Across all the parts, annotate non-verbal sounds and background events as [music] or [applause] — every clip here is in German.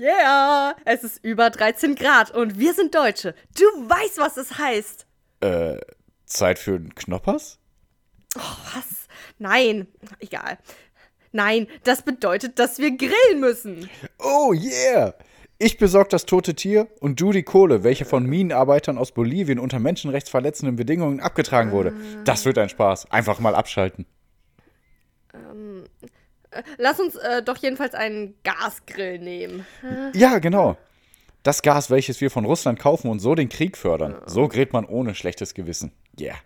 Yeah, es ist über 13 Grad und wir sind Deutsche. Du weißt, was es heißt. Äh, Zeit für einen Knoppers? Oh, was? Nein, egal. Nein, das bedeutet, dass wir grillen müssen. Oh yeah! Ich besorge das tote Tier und du die Kohle, welche von Minenarbeitern aus Bolivien unter menschenrechtsverletzenden Bedingungen abgetragen wurde. Das wird ein Spaß. Einfach mal abschalten. Ähm, äh, lass uns äh, doch jedenfalls einen Gasgrill nehmen. Ja, genau. Das Gas, welches wir von Russland kaufen und so den Krieg fördern. So grillt man ohne schlechtes Gewissen. Yeah.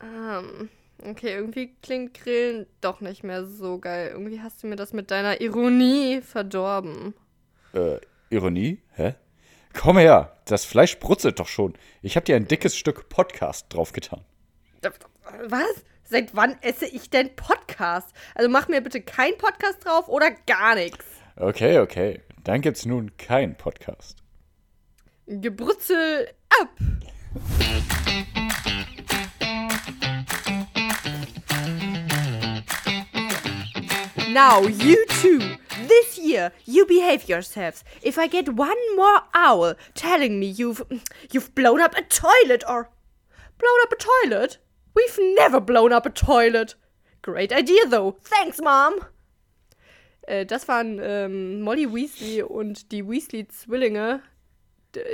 Ähm, okay, irgendwie klingt Grillen doch nicht mehr so geil. Irgendwie hast du mir das mit deiner Ironie verdorben. Äh, Ironie? Hä? Komm her, das Fleisch brutzelt doch schon. Ich hab dir ein dickes Stück Podcast draufgetan. Was? Seit wann esse ich denn Podcast? Also mach mir bitte kein Podcast drauf oder gar nichts. Okay, okay. Dann gibt's nun kein Podcast. Gebrutzel ab! Now, you two, this year, you behave yourselves. If I get one more owl telling me you've you've blown up a toilet or blown up a toilet, we've never blown up a toilet. Great idea though. Thanks, Mom. Äh, das waren ähm, Molly Weasley und die Weasley-Zwillinge.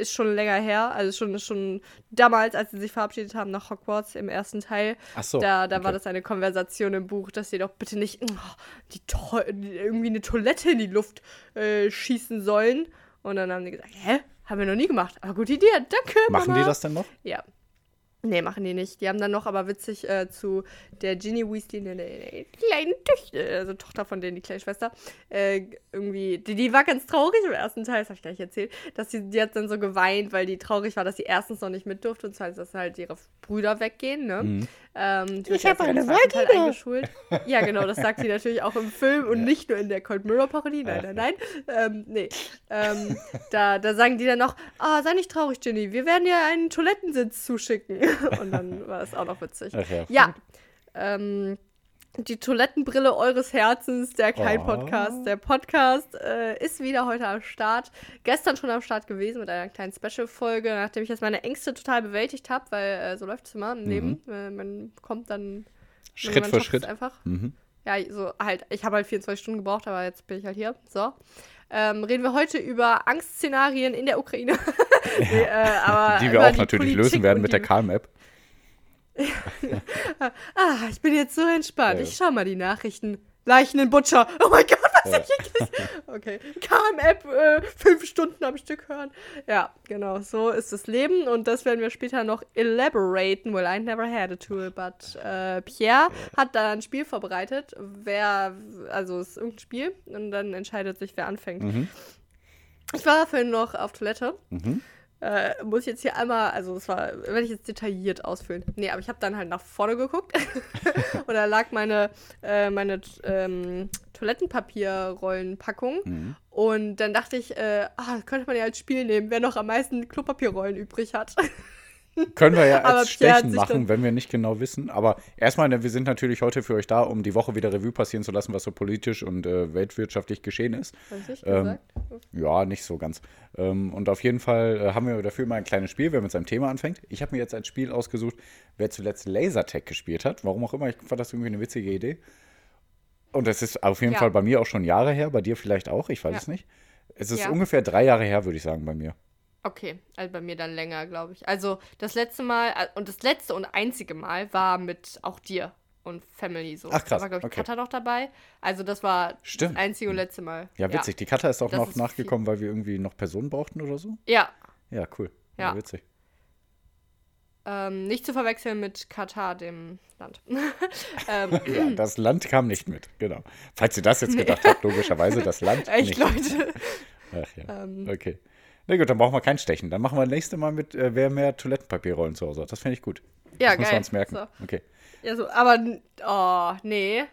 Ist schon länger her, also schon, schon damals, als sie sich verabschiedet haben nach Hogwarts im ersten Teil. Ach so, Da, da okay. war das eine Konversation im Buch, dass sie doch bitte nicht oh, die to irgendwie eine Toilette in die Luft äh, schießen sollen. Und dann haben die gesagt, hä? Haben wir noch nie gemacht. Aber gute Idee, danke, Machen Mama. die das denn noch? Ja. Nee, machen die nicht. Die haben dann noch aber witzig äh, zu der Ginny Weasley, der, der, der kleinen Töchter, also Tochter von denen, die kleine Schwester, äh, irgendwie, die, die war ganz traurig im ersten Teil, das habe ich gleich erzählt, dass sie, die hat dann so geweint, weil die traurig war, dass sie erstens noch nicht mit durfte und zweitens, dass halt ihre Brüder weggehen, ne? Ähm, Ich hab jetzt im eine Vagina. eingeschult. Ja, genau, das sagt sie natürlich auch im Film und nicht nur in der Cold Mirror Parodie. Nein, nein, nein. Ähm, nee. Ähm, da, da sagen die dann noch, ah, sei nicht traurig, Ginny, wir werden dir einen Toilettensitz zuschicken. [laughs] Und dann war das auch noch witzig. Ja. Ja. Ähm, die Toilettenbrille eures Herzens, der kein Oh. Podcast. Der Podcast äh, ist wieder heute am Start. Gestern schon am Start gewesen mit einer kleinen Special-Folge, nachdem ich jetzt meine Ängste total bewältigt habe, weil äh, so läuft es immer im Leben. Äh, man kommt dann. Mhm. Schritt für Schritt. Einfach. Mhm. Ja, so halt, ich habe halt 24 Stunden gebraucht, aber jetzt bin ich halt hier. So. Ähm, reden wir heute über Angstszenarien in der Ukraine. [laughs] nee, äh, aber [laughs] Die wir auch natürlich lösen werden mit der Calm-App. [laughs] Ah, ich bin jetzt so entspannt. Ja. Ich schau mal die Nachrichten. Leichen in Butcher. Oh mein Gott, was Ja. ich hier Okay. KM-App äh, fünf Stunden am Stück hören. Ja, genau. So ist das Leben und das werden wir später noch elaboraten. Well, I never had a tool, but äh, Pierre hat da ein Spiel vorbereitet. Wer, also es ist irgendein Spiel und dann entscheidet sich, wer anfängt. Mhm. Ich war vorhin noch auf Toilette. Mhm. Äh, muss ich jetzt hier einmal, also das war, werde ich jetzt detailliert ausfüllen. Nee, aber ich habe dann halt nach vorne geguckt [laughs] und da lag meine, äh, meine ähm, Toilettenpapierrollenpackung Mhm. und dann dachte ich, äh, ah, könnte man ja als Spiel nehmen, wer noch am meisten Klopapierrollen übrig hat. [laughs] Können wir ja [laughs] als Stechen machen, wenn wir nicht genau wissen. Aber erstmal, ne, wir sind natürlich heute für euch da, um die Woche wieder Revue passieren zu lassen, was so politisch und äh, weltwirtschaftlich geschehen ist. Du nicht Ähm, gesagt? Ja, nicht so ganz. Ähm, und auf jeden Fall äh, haben wir dafür mal ein kleines Spiel, wer mit seinem Thema anfängt. Ich habe mir jetzt als Spiel ausgesucht, wer zuletzt Lasertag gespielt hat. Warum auch immer, ich fand das irgendwie eine witzige Idee. Und das ist auf jeden Ja. Fall bei mir auch schon Jahre her, bei dir vielleicht auch, ich weiß Ja. es nicht. Es ist Ja. ungefähr drei Jahre her, würde ich sagen, bei mir. Okay, also bei mir dann länger, glaube ich. Also das letzte Mal, äh, und das letzte und einzige Mal war mit auch dir und Family so. Ach, krass, Da war, glaube ich, okay. Katha noch dabei. Also das war Stimmt. das einzige und letzte Mal. Ja, witzig. Die Katha ist auch Das noch ist nachgekommen, weil wir irgendwie noch Personen brauchten oder so. Ja, Ja, cool. Ja. witzig. ähm, nicht zu verwechseln mit Katar, dem Land. [laughs] ähm, [laughs] Ja, das Land kam nicht mit, genau. Falls ihr das jetzt gedacht habt, [laughs] logischerweise das Land echt, nicht. Leute. Ach ja, Ähm. okay. Na gut, dann brauchen wir kein Stechen. Dann machen wir das nächste Mal mit, äh, wer mehr Toilettenpapierrollen zu Hause hat. Das finde ich gut. Ja, das müssen wir geil. uns merken. So. Okay. Ja, so, aber, oh, nee.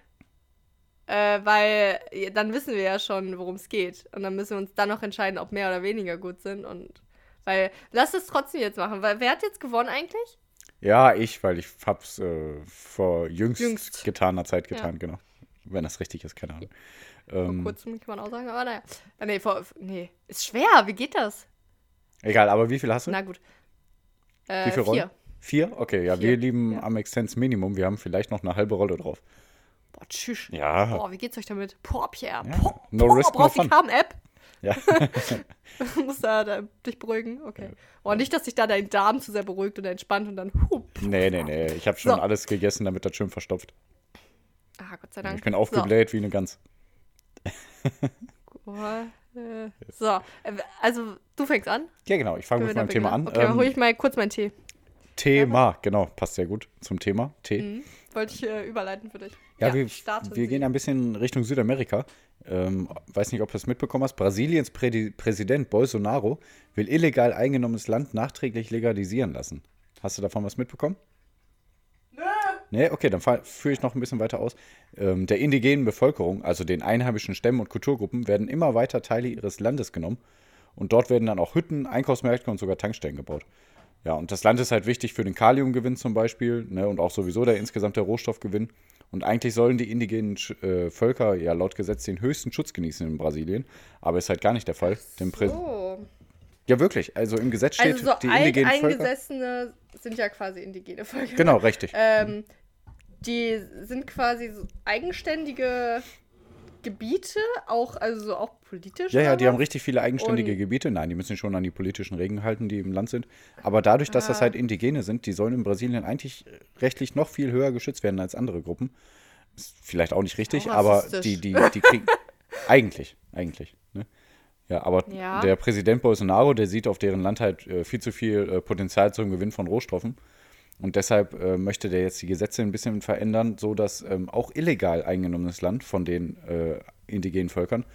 Äh, weil ja, dann wissen wir ja schon, worum es geht. Und dann müssen wir uns dann noch entscheiden, ob mehr oder weniger gut sind. Und weil, lass es trotzdem jetzt machen. Weil wer hat jetzt gewonnen eigentlich? Ja, ich, weil ich hab's äh, vor jüngst, Jüngst. getaner Zeit getan, genau. Wenn das richtig ist, keine Ahnung. Ähm, Vor kurzem kann man auch sagen, aber naja. Ah, Nee, vor, nee, ist schwer, wie geht das? egal, aber wie viel hast du? Na gut. Äh, wie viele Rollen? vier. Vier? Okay, ja, Vier, wir lieben ja. am Extens Minimum. Wir haben vielleicht noch eine halbe Rolle drauf. Boah, tschüss. Ja. Boah, wie geht's euch damit? Boah, Pierre. Ja. Boah, No boah, risk, no brauchst die fun. Calm-App? Ja. [laughs] Muss da, da dich beruhigen? Okay. Oh, nicht, dass sich da dein Darm zu sehr beruhigt und entspannt und dann. Huh. nee, nee, nee. Ich habe schon So. alles gegessen, damit das schön verstopft. Ah, Gott sei Dank. Ich bin aufgebläht wie eine Gans. So. Äh, so. Also, du fängst an. Ja, genau. Ich fange mit meinem Thema an. Okay, dann Ähm, hole ich mal kurz meinen Tee. Thema, genau. Passt sehr gut zum Thema. Tee. Mhm. Wollte ich äh, überleiten für dich. Ja, wir, starten wir Sie. gehen ein bisschen Richtung Südamerika. Ähm, weiß nicht, ob du es mitbekommen hast. Brasiliens Prädi Präsident Bolsonaro will illegal eingenommenes Land nachträglich legalisieren lassen. Hast du davon was mitbekommen? Nee, okay, dann führe ich noch ein bisschen weiter aus. Ähm, der indigenen Bevölkerung, also den einheimischen Stämmen und Kulturgruppen, werden immer weiter Teile ihres Landes genommen. Und dort werden dann auch Hütten, Einkaufsmärkte und sogar Tankstellen gebaut. Ja, und das Land ist halt wichtig für den Kaliumgewinn zum Beispiel ne, und auch sowieso der insgesamte Rohstoffgewinn. Und eigentlich sollen die indigenen äh, Völker ja laut Gesetz den höchsten Schutz genießen in Brasilien. Aber ist halt gar nicht der Fall. Prä- So. Ja, wirklich. Also im Gesetz steht, Also, so die indigenen Völker. alteingesessene sind ja quasi indigene Völker. Genau, richtig. Ähm, die sind quasi so eigenständige Gebiete, auch, also so auch politisch. Ja, ja, die haben richtig viele eigenständige Und- Gebiete. Nein, die müssen schon an die politischen Regeln halten, die im Land sind. Aber dadurch, dass das Ah. halt Indigene sind, die sollen in Brasilien eigentlich rechtlich noch viel höher geschützt werden als andere Gruppen. Ist vielleicht auch nicht richtig, Auch aber die, die, die kriegen. [laughs] eigentlich, eigentlich. Ne? Ja, aber Ja. der Präsident Bolsonaro, der sieht auf deren Land halt äh, viel zu viel äh, Potenzial zum Gewinn von Rohstoffen. Und deshalb äh, möchte der jetzt die Gesetze ein bisschen verändern, so dass ähm, auch illegal eingenommenes Land von den äh, indigenen Völkern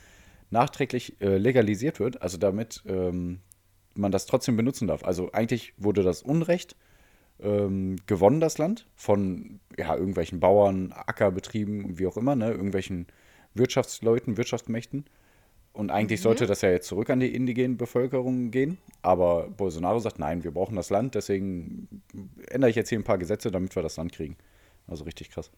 nachträglich äh, legalisiert wird, also damit ähm, man das trotzdem benutzen darf. Also eigentlich wurde das Unrecht ähm, gewonnen, das Land, von ja, irgendwelchen Bauern, Ackerbetrieben, wie auch immer, ne, irgendwelchen Wirtschaftsleuten, Wirtschaftsmächten. Und eigentlich sollte das ja jetzt zurück an die indigenen Bevölkerung gehen. Aber Bolsonaro sagt, nein, wir brauchen das Land, deswegen ändere ich jetzt hier ein paar Gesetze, damit wir das Land kriegen. Also richtig krass.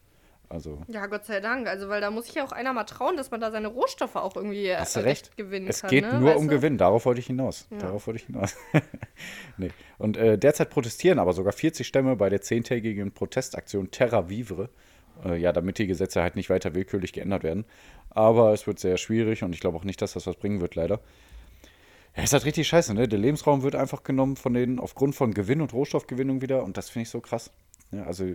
Also, Ja, Gott sei Dank. Also, weil da muss sich ja auch einer mal trauen, dass man da seine Rohstoffe auch irgendwie hast du äh, recht. gewinnen Es kann. geht ne? nur Weißt um du? Gewinn, darauf wollte ich hinaus. Darauf wollte ich hinaus. [laughs] nee. Und äh, derzeit protestieren aber sogar 40 Stämme bei der zehntägigen Protestaktion Terra Vivre. Äh, ja, damit die Gesetze halt nicht weiter willkürlich geändert werden. Aber es wird sehr schwierig und ich glaube auch nicht, dass das was bringen wird, leider. Ja, ist halt richtig scheiße, ne? Der Lebensraum wird einfach genommen von denen aufgrund von Gewinn und Rohstoffgewinnung wieder und das finde ich so krass. Ja, also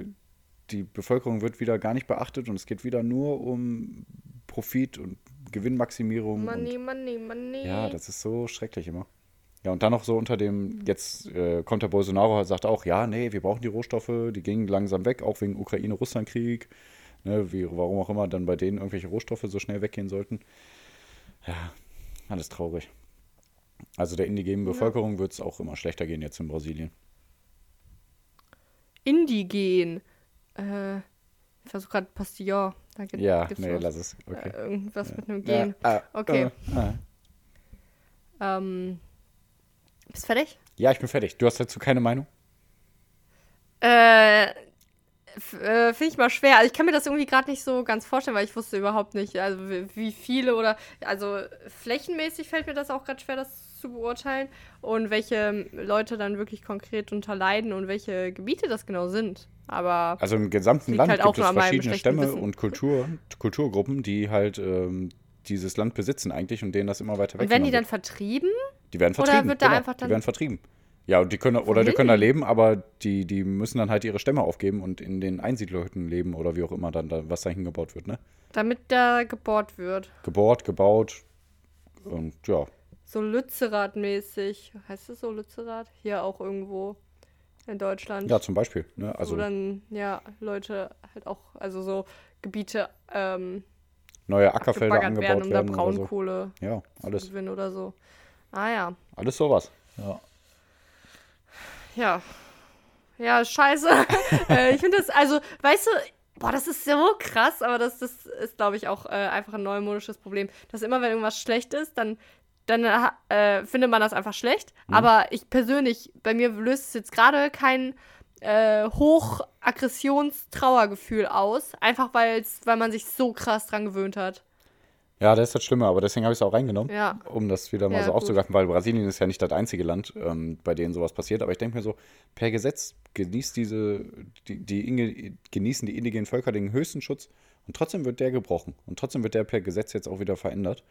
die Bevölkerung wird wieder gar nicht beachtet und es geht wieder nur um Profit und Gewinnmaximierung. und Money, money, money. ja, das ist so schrecklich immer. Ja, und dann noch so unter dem, jetzt äh, kommt der Bolsonaro und sagt auch, ja, nee, wir brauchen die Rohstoffe, die gingen langsam weg, auch wegen Ukraine-Russland-Krieg, ne, wie, warum auch immer dann bei denen irgendwelche Rohstoffe so schnell weggehen sollten. Ja, alles traurig. Also der indigenen Bevölkerung wird es auch immer schlechter gehen jetzt in Brasilien. Indigen. Äh, ich versuche gerade Pastillon. Da gibt, Ja, gibt's nee, was. lass es. Okay. Äh, irgendwas mit einem Ja, Gen. ah, Okay. ah. Ähm, bist fertig? Ja, ich bin fertig. Du hast dazu keine Meinung? Äh, äh, finde ich mal schwer. Also ich kann mir das irgendwie gerade nicht so ganz vorstellen, weil ich wusste überhaupt nicht, also wie, viele oder also flächenmäßig fällt mir das auch gerade schwer, das zu beurteilen und welche Leute dann wirklich konkret darunter leiden und welche Gebiete das genau sind. Aber Also im gesamten Land halt gibt es verschiedene Stämme Wissen. und Kultur, Kulturgruppen, die halt ähm, dieses Land besitzen eigentlich und denen das immer weiter und werden die dann weggenommen vertrieben? Die werden oder vertrieben. wird da genau, einfach dann- Die werden vertrieben. Ja, und die können, oder die Wohin? können da leben, aber die, die müssen dann halt ihre Stämme aufgeben und in den Einsiedlerhütten leben oder wie auch immer dann, da, was da hingebaut wird, ne? Damit da gebohrt wird. Gebohrt, gebaut und ja. So Lützerath-mäßig. Heißt es so Lützerath? Hier auch irgendwo in Deutschland. Ja, zum Beispiel. Ne? wo Also dann, ja, Leute halt auch, also so Gebiete ähm, neue Ackerfelder gebaggert werden, angebaut um da werden. oder so. Braunkohle Ja, zu alles, gewinnen oder so. Ah ja. alles sowas. Ja. Ja. Ja, scheiße. [laughs] äh, ich finde das, also, weißt du, boah, das ist so krass, aber das, das ist, glaube ich, auch äh, einfach ein neumodisches Problem. Dass immer, wenn irgendwas schlecht ist, dann, dann äh, findet man das einfach schlecht. Mhm. Aber ich persönlich, bei mir löst es jetzt gerade kein äh, Hochagressions-Trauergefühl aus. Einfach weil's, weil man sich so krass dran gewöhnt hat. Ja, das ist das Schlimme, aber deswegen habe ich es auch reingenommen, Ja. um das wieder mal Ja, so gut. aufzugreifen, weil Brasilien ist ja nicht das einzige Land, ähm, bei dem sowas passiert. Aber ich denke mir so, per Gesetz genießt diese, die, die Inge, genießen die indigenen Völker den höchsten Schutz und trotzdem wird der gebrochen. Und trotzdem wird der per Gesetz jetzt auch wieder verändert.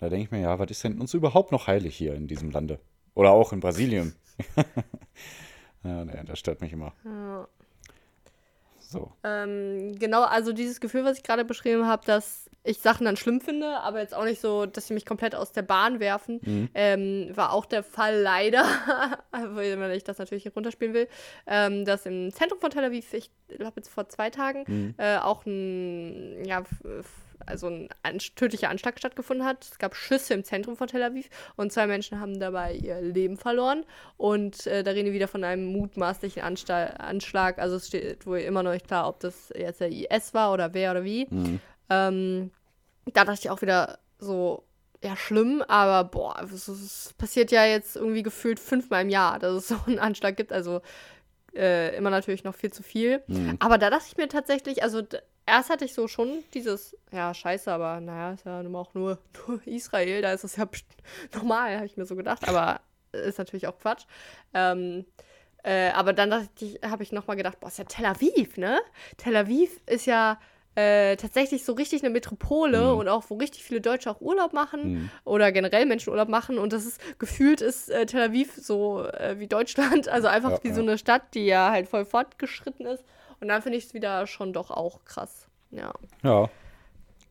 Da denke ich mir, ja, was ist denn uns überhaupt noch heilig hier in diesem Lande? Oder auch in Brasilien. [laughs] ja, nee, das stört mich immer. Ja. So. Ähm, genau, also dieses Gefühl, was ich gerade beschrieben habe, dass ich Sachen dann schlimm finde, aber jetzt auch nicht so, dass sie mich komplett aus der Bahn werfen, Mhm. ähm, war auch der Fall leider, [laughs] wenn ich das natürlich hier runterspielen will, ähm, dass im Zentrum von Tel Aviv, ich glaube jetzt vor zwei Tagen, Mhm. äh, auch ein, ja, also ein tödlicher Anschlag stattgefunden hat. Es gab Schüsse im Zentrum von Tel Aviv und zwei Menschen haben dabei ihr Leben verloren. Und äh, da reden wir wieder von einem mutmaßlichen Ansta Anschlag. Also es steht wohl immer noch nicht klar, ob das jetzt der IS war oder wer oder wie. Ähm, da dachte ich auch wieder so, ja, schlimm, aber boah, es, passiert ja jetzt irgendwie gefühlt fünfmal im Jahr, dass es so einen Anschlag gibt. Also äh, immer natürlich noch viel zu viel. Aber da dachte ich mir tatsächlich, also erst hatte ich so schon dieses, ja, scheiße, aber naja, ist ja auch nur, [laughs] nur Israel, da ist es ja [laughs] normal, habe ich mir so gedacht, aber ist natürlich auch Quatsch. Ähm, äh, aber dann habe ich nochmal gedacht, boah, ist ja Tel Aviv, ne? Tel Aviv ist ja äh, tatsächlich so richtig eine Metropole und auch, wo richtig viele Deutsche auch Urlaub machen oder generell Menschen Urlaub machen. Und das ist gefühlt ist äh, Tel Aviv so äh, wie Deutschland, [laughs] also einfach Ja, wie so ja. eine Stadt, die ja halt voll fortgeschritten ist. Und dann finde ich es wieder schon doch auch krass. Ja. Ja.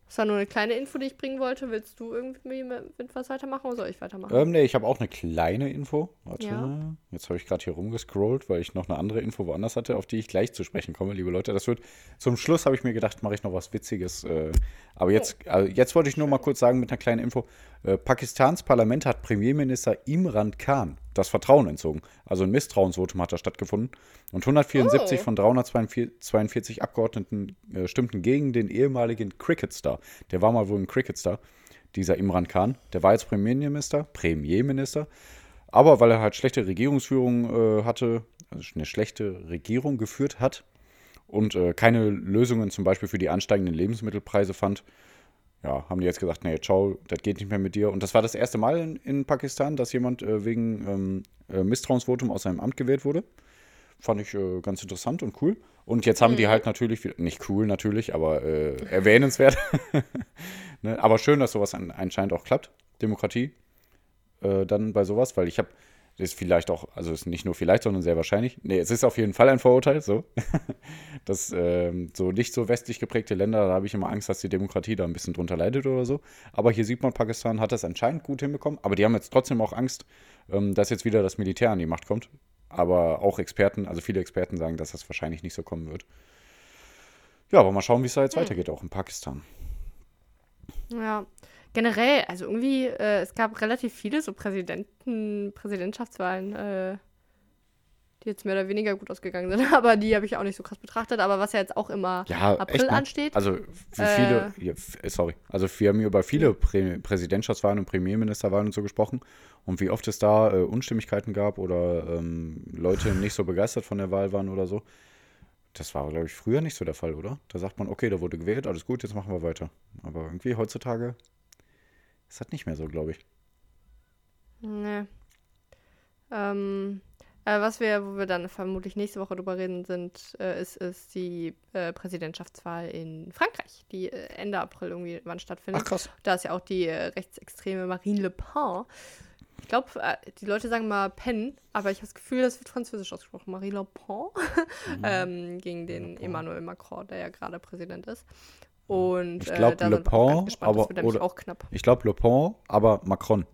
Das war nur eine kleine Info, die ich bringen wollte. Willst du irgendwie mit, was weitermachen oder soll ich weitermachen? Ähm, nee, ich habe auch eine kleine Info. Warte, Ja. jetzt habe ich gerade hier rumgescrollt, weil ich noch eine andere Info woanders hatte, auf die ich gleich zu sprechen komme, liebe Leute. Das wird zum Schluss habe ich mir gedacht, mache ich noch was Witziges. Äh, aber jetzt, also jetzt wollte ich nur mal kurz sagen mit einer kleinen Info. Äh, Pakistans Parlament hat Premierminister Imran Khan das Vertrauen entzogen. Also ein Misstrauensvotum hat da stattgefunden. Und 174 Oh. von 342 Abgeordneten äh, stimmten gegen den ehemaligen Cricketstar. Der war mal wohl ein Cricketstar dieser Imran Khan. Der war jetzt Premierminister, Premierminister. Aber weil er halt schlechte Regierungsführung äh, hatte, also eine schlechte Regierung geführt hat und äh, keine Lösungen zum Beispiel für die ansteigenden Lebensmittelpreise fand, ja, haben die jetzt gesagt, nee, ciao, das geht nicht mehr mit dir. Und das war das erste Mal in, in Pakistan, dass jemand äh, wegen ähm, äh, Misstrauensvotum aus seinem Amt gewählt wurde. Fand ich äh, ganz interessant und cool. Und jetzt haben die halt natürlich, nicht cool natürlich, aber äh, erwähnenswert. [laughs] ne? Aber schön, dass sowas an, anscheinend auch klappt. Demokratie. Äh, dann bei sowas, weil ich habe, ist vielleicht auch, also ist nicht nur vielleicht, sondern sehr wahrscheinlich. Nee, es ist auf jeden Fall ein Vorurteil, so. [laughs] dass ähm, so nicht so westlich geprägte Länder, da habe ich immer Angst, dass die Demokratie da ein bisschen drunter leidet oder so. Aber hier sieht man, Pakistan hat das anscheinend gut hinbekommen. Aber die haben jetzt trotzdem auch Angst, ähm, dass jetzt wieder das Militär an die Macht kommt. Aber auch Experten, also viele Experten sagen, dass das wahrscheinlich nicht so kommen wird. Ja, aber mal schauen, wie es da jetzt weitergeht, auch in Pakistan. Ja, generell, also irgendwie, äh, es gab relativ viele so Präsidenten, Präsidentschaftswahlen, äh, die jetzt mehr oder weniger gut ausgegangen sind, [laughs] aber die habe ich auch nicht so krass betrachtet. Aber was ja jetzt auch immer Ja, April echt, ne? ansteht. Also wie viele, ja, f- äh, sorry, also wir haben hier über viele Prä Präsidentschaftswahlen und Premierministerwahlen und so gesprochen und wie oft es da äh, Unstimmigkeiten gab oder ähm, Leute nicht so begeistert von der Wahl waren oder so. Das war, glaube ich, früher nicht so der Fall, oder? Da sagt man, okay, da wurde gewählt, alles gut, jetzt machen wir weiter. Aber irgendwie heutzutage ist das nicht mehr so, glaube ich. Nee. Ähm, äh, was wir, wo wir dann vermutlich nächste Woche drüber reden, sind, äh, ist, ist die äh, Präsidentschaftswahl in Frankreich, die äh, Ende April irgendwie wann stattfindet. Ach, krass. Da ist ja auch die äh, rechtsextreme Marine Le Pen. Ich glaube, äh, die Leute sagen mal Pen, aber ich habe das Gefühl, das wird französisch ausgesprochen. Marine Le Pen. [laughs] ähm, gegen den Emmanuel Macron, der ja gerade Präsident ist. Und Ich glaub, äh, Le Pen, gespannt. aber- das oder- auch knapp. Ich glaube Le Pen, aber Macron.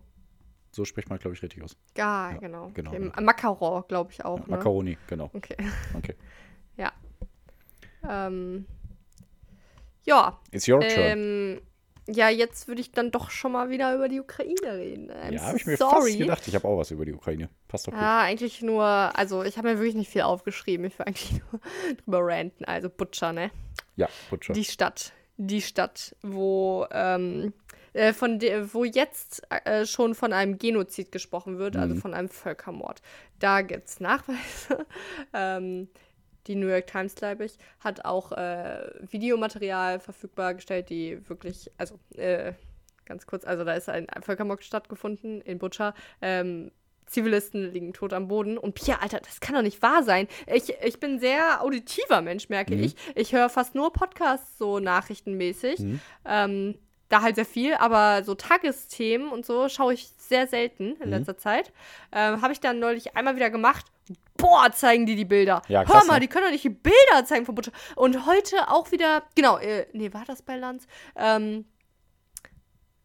So spricht man, glaube ich, richtig aus. Ja, genau. genau, Okay. genau. Macaron, glaube ich auch. ne? Macaroni, genau. Okay. [laughs] Okay. Ja. Ähm, ja. It's your turn. Ähm, ja, jetzt würde ich dann doch schon mal wieder über die Ukraine reden. I'm ja, habe ich mir sorry. fast gedacht. Ich habe auch was über die Ukraine. Passt doch gut. Ja, eigentlich nur, also ich habe mir wirklich nicht viel aufgeschrieben. Ich will [laughs] eigentlich nur drüber ranten. Also Butcher, ne? Ja, Butcher. Die Stadt. Die Stadt, wo, ähm, äh, von der, wo jetzt äh, schon von einem Genozid gesprochen wird, Mhm. also von einem Völkermord. Da gibt es Nachweise. [laughs] ähm, die New York Times, glaube ich, hat auch äh, Videomaterial verfügbar gestellt, die wirklich, also äh, ganz kurz. Also da ist ein Völkermord stattgefunden in Butscha. Ähm, Zivilisten liegen tot am Boden. Und Pia, Alter, das kann doch nicht wahr sein. Ich, ich bin ein sehr auditiver Mensch, merke Mhm. ich. Ich höre fast nur Podcasts so nachrichtenmäßig. Mhm. Ähm, da halt sehr viel, aber so Tagesthemen und so schaue ich sehr selten Mhm. in letzter Zeit. Ähm, Habe ich dann neulich einmal wieder gemacht. Boah, zeigen die die Bilder. Ja, Hör mal, ne? die können doch nicht die Bilder zeigen von Butter. Und heute auch wieder, genau, äh, nee, war das bei Lanz? Ähm,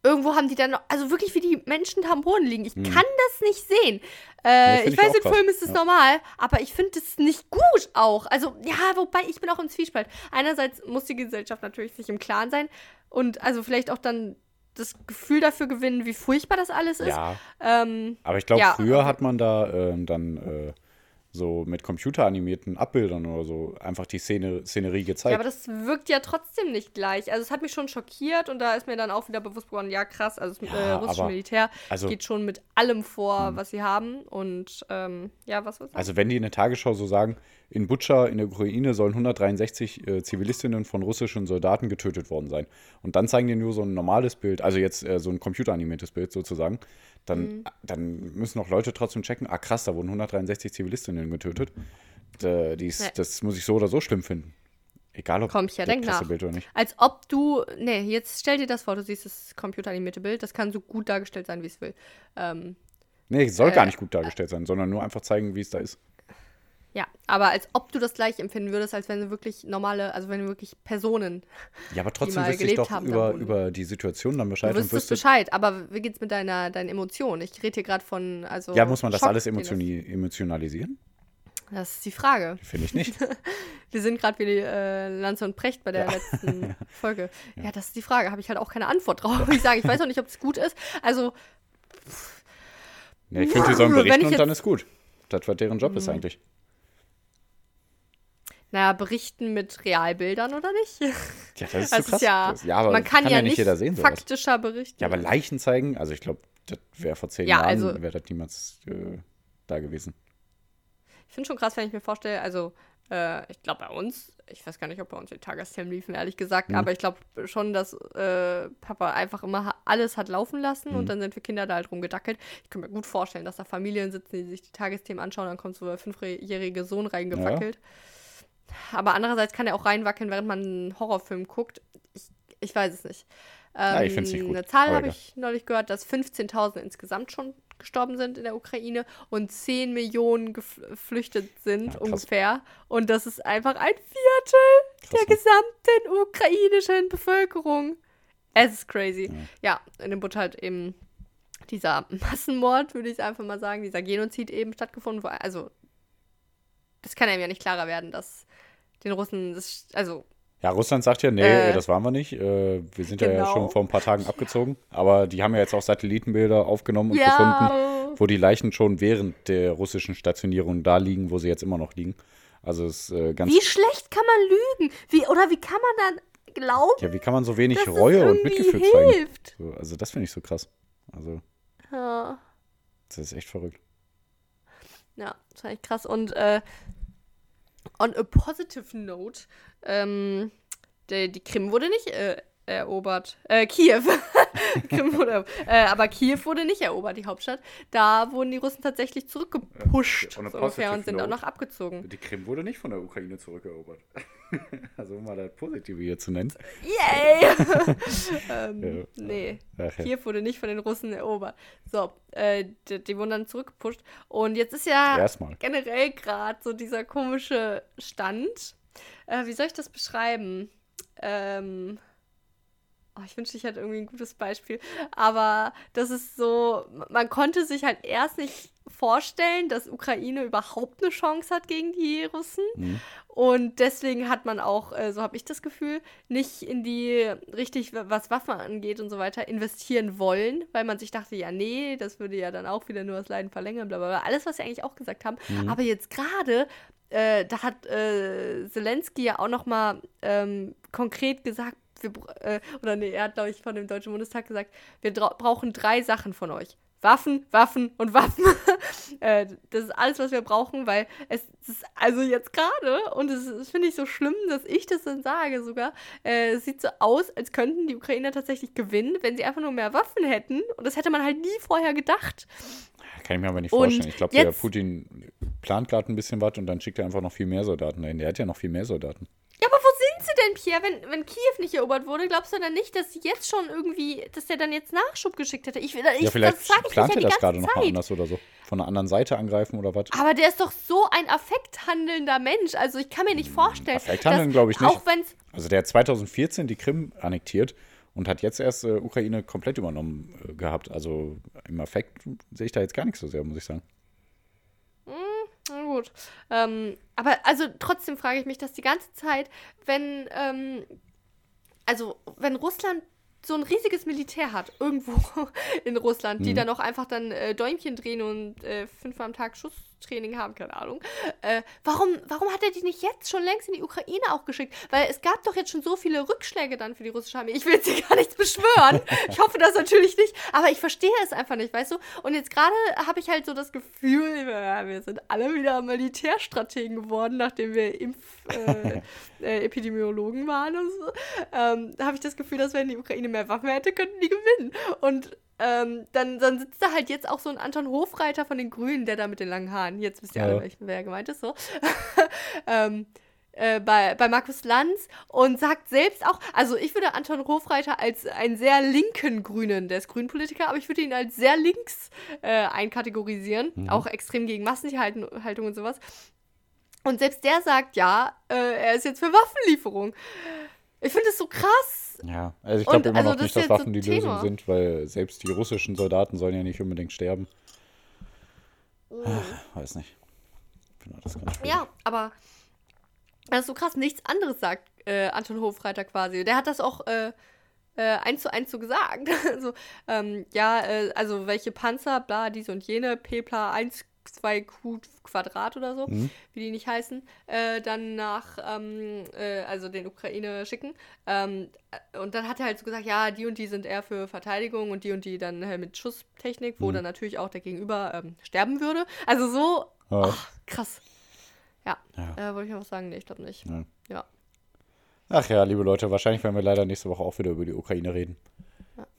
irgendwo haben die dann, noch- also wirklich wie die Menschen da am Boden liegen. Ich kann das nicht sehen. Äh, find ich ich weiß, im krass. Film ist es Ja. normal, aber ich finde es nicht gut auch. Also, ja, wobei ich bin auch im Zwiespalt. Einerseits muss die Gesellschaft natürlich sich im Klaren sein und also vielleicht auch dann das Gefühl dafür gewinnen, wie furchtbar das alles ist. Ja, Ähm, aber ich glaube, Ja, früher also- hat man da ähm, dann äh, so mit computeranimierten Abbildern oder so einfach die Szene, Szenerie gezeigt. Ja, aber das wirkt ja trotzdem nicht gleich. Also es hat mich schon schockiert und da ist mir dann auch wieder bewusst geworden, ja krass, also das äh, Ja, russische aber- Militär also- geht schon mit allem vor, was sie haben und ähm, ja, was was Also wenn die in der Tagesschau so sagen, in Butscha in der Ukraine sollen 163 äh, Zivilistinnen von russischen Soldaten getötet worden sein. Und dann zeigen die nur so ein normales Bild, also jetzt äh, so ein computeranimiertes Bild sozusagen. Dann, Mhm. dann müssen auch Leute trotzdem checken, ah krass, da wurden 163 Zivilistinnen getötet. Da, die ist, Nee. Das muss ich so oder so schlimm finden. Egal ob Komm, ich ja, das denk nach. Pressebild oder nicht. Als ob du, nee, jetzt stell dir das vor, du siehst das computeranimierte Bild, das kann so gut dargestellt sein, wie es will. Ähm, Nee, es soll Äh, gar nicht gut dargestellt sein, sondern nur einfach zeigen, wie es da ist. Ja, aber als ob du das gleich empfinden würdest, als wenn du wirklich normale, also wenn du wirklich Personen, Ja, aber trotzdem wüsste ich doch über, über die Situation dann du Bescheid und wüsstest wüsste, Bescheid, aber wie geht's mit deiner, deinen Emotionen? Ich rede hier gerade von, also ja, muss man das Schock, alles emotioni emotionalisieren? Das, ist die Frage. Finde ich nicht. [laughs] Wir sind gerade wie die, äh, Lanze und Precht bei der letzten [laughs] Folge. Ja. das ist die Frage. Habe ich halt auch keine Antwort drauf. muss Ich sage, ich weiß auch nicht, ob es gut ist. Also, Ja, ich finde, die sollen berichten ich und dann ist gut. Das, was deren Job ist eigentlich. Naja, berichten mit Realbildern oder nicht? Ja, das ist [laughs] Das so krass. ist ja, ja, aber man kann, ja, nicht jeder sehen, sowas. faktischer berichten. Ja, aber Leichen zeigen, also ich glaube, das wäre vor zehn Ja, Jahren, also- wäre das niemals äh, da gewesen. Ich finde schon krass, wenn ich mir vorstelle, also äh, ich glaube bei uns, ich weiß gar nicht, ob bei uns die Tagesthemen liefen, ehrlich gesagt, Mhm. aber ich glaube schon, dass äh, Papa einfach immer ha- alles hat laufen lassen Mhm. und dann sind wir Kinder da halt rumgedackelt. Ich kann mir gut vorstellen, dass da Familien sitzen, die sich die Tagesthemen anschauen, dann kommt so der fünfjährige Sohn reingewackelt. Aber andererseits kann er auch reinwackeln, während man einen Horrorfilm guckt. Ich, ich weiß es nicht. Ähm, Ja, ich find's nicht gut, Eine Zahl habe ich neulich gehört, dass 15.000 insgesamt schon gestorben sind in der Ukraine und 10 Millionen geflüchtet sind Ja, ungefähr. Und das ist einfach ein Viertel Krass, der ne? gesamten ukrainischen Bevölkerung. Es ist crazy. Ja, in dem Butt halt eben dieser Massenmord, würde ich einfach mal sagen, dieser Genozid eben stattgefunden. Wo, also, das kann einem ja nicht klarer werden, dass den Russen, das, also, Ja, Russland sagt ja, nee, Äh, das waren wir nicht. Äh, wir sind ja, ja genau. schon vor ein paar Tagen abgezogen. Aber die haben ja jetzt auch Satellitenbilder aufgenommen und Ja. gefunden, wo die Leichen schon während der russischen Stationierung da liegen, wo sie jetzt immer noch liegen. Also es ist äh, ganz. wie schlecht kann man lügen? Wie, oder wie kann man dann glauben, Ja, wie kann man so wenig Reue und Mitgefühl zeigen? hilft? So, also das finde ich so krass. Also, Ja. das ist echt verrückt. Ja, das war echt krass. Und äh, on a positive note, ähm, der, die Krim wurde nicht äh, erobert. Äh, Kiew. [laughs] [laughs] Krim wurde, äh, aber Kiew wurde nicht erobert, die Hauptstadt. Da wurden die Russen tatsächlich zurückgepusht on a so ungefähr, und sind auch note. noch abgezogen. Die Krim wurde nicht von der Ukraine zurückerobert. [laughs] also um mal das Positive hier zu nennen. Yay! [laughs] ähm, Ja. Nee. Ach ja. Kiew wurde nicht von den Russen erobert. So, äh, die, die wurden dann zurückgepusht. Und jetzt ist ja Erstmal. generell gerade so dieser komische Stand. Äh, wie soll ich das beschreiben? Ähm, oh, ich wünschte, ich hätte irgendwie ein gutes Beispiel. Aber das ist so, man konnte sich halt erst nicht vorstellen, dass Ukraine überhaupt eine Chance hat gegen die Russen. Mhm. Und deswegen hat man auch, äh, so habe ich das Gefühl, nicht in die richtig, was Waffen angeht und so weiter, investieren wollen, weil man sich dachte, ja, nee, das würde ja dann auch wieder nur das Leiden verlängern, bla bla bla. Alles, was sie eigentlich auch gesagt haben. Aber jetzt gerade, äh, da hat äh, Zelensky ja auch noch mal ähm, konkret gesagt, wir, äh, oder nee, er hat, glaube ich, von dem Deutschen Bundestag gesagt, wir brauchen drei Sachen von euch. Waffen, Waffen und Waffen. [laughs] Äh, das ist alles, was wir brauchen, weil es ist also jetzt gerade, und es finde ich so schlimm, dass ich das dann sage sogar, äh, es sieht so aus, als könnten die Ukrainer tatsächlich gewinnen, wenn sie einfach nur mehr Waffen hätten. Und das hätte man halt nie vorher gedacht. Kann ich mir aber nicht Und vorstellen. Ich glaube, der Putin plant gerade ein bisschen was und dann schickt er einfach noch viel mehr Soldaten dahin. Der hat ja noch viel mehr Soldaten. Ja, aber wo sind sie denn, Pierre? Wenn, wenn Kiew nicht erobert wurde, glaubst du dann nicht, dass sie jetzt schon irgendwie, dass der dann jetzt Nachschub geschickt hätte? Ich, ich, ja, vielleicht das ich plant er ja das gerade ganze noch mal Zeit. anders oder so. Von einer anderen Seite angreifen oder was. Aber der ist doch so ein affekthandelnder Mensch. Also ich kann mir nicht vorstellen, Affekthandeln glaube ich nicht. Auch wenn es Also der hat 2014 die Krim annektiert und hat jetzt erst äh, Ukraine komplett übernommen äh, gehabt. Also im Affekt sehe ich da jetzt gar nicht so sehr, muss ich sagen. Na gut. Ähm, aber also trotzdem frage ich mich das die ganze Zeit, wenn, ähm, also wenn Russland so ein riesiges Militär hat, irgendwo [laughs] in Russland, Mhm. die dann auch einfach dann äh, Däumchen drehen und äh, fünfmal am Tag Schusstraining haben, keine Ahnung. Äh, warum, warum hat er die nicht jetzt schon längst in die Ukraine auch geschickt? Weil es gab doch jetzt schon so viele Rückschläge dann für die russische Armee. Ich will jetzt hier gar nichts beschwören. Ich hoffe das natürlich nicht, aber ich verstehe es einfach nicht, weißt du? Und jetzt gerade habe ich halt so das Gefühl, wir sind alle wieder Militärstrategen geworden, nachdem wir Impf, äh, äh, waren und so. Ähm, da habe ich das Gefühl, dass wenn die Ukraine mehr Waffen hätte, könnten die gewinnen. Und ähm, dann, dann sitzt da halt jetzt auch so ein Anton Hofreiter von den Grünen, der da mit den langen Haaren, jetzt wisst ihr alle, Ja. welchen, wer gemeint ist, so. [laughs] ähm, äh, bei, bei Markus Lanz und sagt selbst auch, also ich würde Anton Hofreiter als einen sehr linken Grünen, der ist Grünpolitiker, aber ich würde ihn als sehr links äh, einkategorisieren, auch extrem gegen Massentierhaltung und sowas. Und selbst der sagt, ja, äh, er ist jetzt für Waffenlieferung. Ich finde das so krass. Ja, also ich glaube immer also noch das nicht, dass Waffen die Thema. Lösung sind, weil selbst die russischen Soldaten sollen ja nicht unbedingt sterben. Weiß nicht. Ich finde das ganz schwierig. Ja, aber das ist so krass. Nichts anderes sagt äh, Anton Hofreiter quasi. Der hat das auch äh, äh, eins zu eins so gesagt. [laughs] so, ähm, ja, äh, also welche Panzer, bla, dies und jene, Pepla 1, 2 Q Quadrat oder so, Mhm. wie die nicht heißen, äh, dann nach, ähm, äh, also den Ukraine schicken. Ähm, äh, und dann hat er halt so gesagt, ja, die und die sind eher für Verteidigung und die und die dann äh, mit Schusstechnik, wo Mhm. dann natürlich auch der Gegenüber ähm, sterben würde. Also so, Ja. ach, krass. Ja, Ja. Äh, wollte ich auch sagen, nee, ich glaube nicht. Ja. Ja. Ach ja, liebe Leute, wahrscheinlich werden wir leider nächste Woche auch wieder über die Ukraine reden.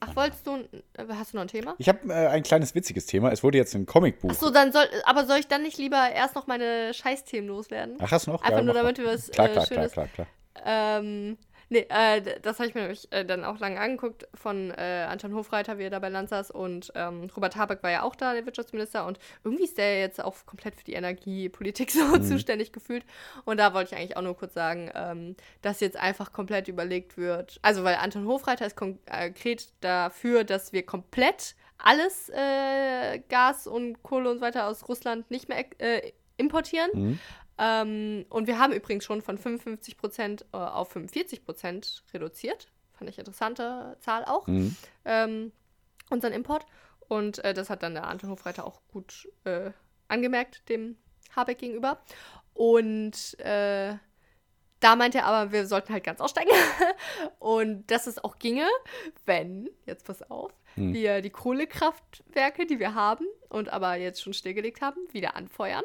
Ach, wolltest du, äh, hast du noch ein Thema? Ich habe äh, ein kleines witziges Thema. Es wurde jetzt ein Comicbuch. Ach so, dann soll, aber soll ich dann nicht lieber erst noch meine Scheißthemen loswerden? Ach, hast du noch? Einfach Ja, nur damit wir was, Klar, äh, klar, klar, Schönes- klar, klar. Ähm, nee, äh, das habe ich mir nämlich äh, dann auch lange angeguckt von äh, Anton Hofreiter, wie er da bei Land saß und ähm, Robert Habeck war ja auch da, der Wirtschaftsminister und irgendwie ist der jetzt auch komplett für die Energiepolitik [laughs] so Mhm. zuständig gefühlt und da wollte ich eigentlich auch nur kurz sagen, ähm, dass jetzt einfach komplett überlegt wird, also weil Anton Hofreiter ist konkret dafür, dass wir komplett alles äh, Gas und Kohle und so weiter aus Russland nicht mehr äh, importieren. Mhm. Ähm, und wir haben übrigens schon von 55 Prozent äh, auf 45 Prozent reduziert. Fand ich interessante Zahl auch. Mhm. Ähm, unseren Import. Und äh, das hat dann der Anton Hofreiter auch gut äh, angemerkt, dem Habeck gegenüber. Und äh, da meinte er aber, wir sollten halt ganz aussteigen. [laughs] und dass es auch ginge, wenn, jetzt pass auf, Hm. wir die Kohlekraftwerke, die wir haben und aber jetzt schon stillgelegt haben, wieder anfeuern.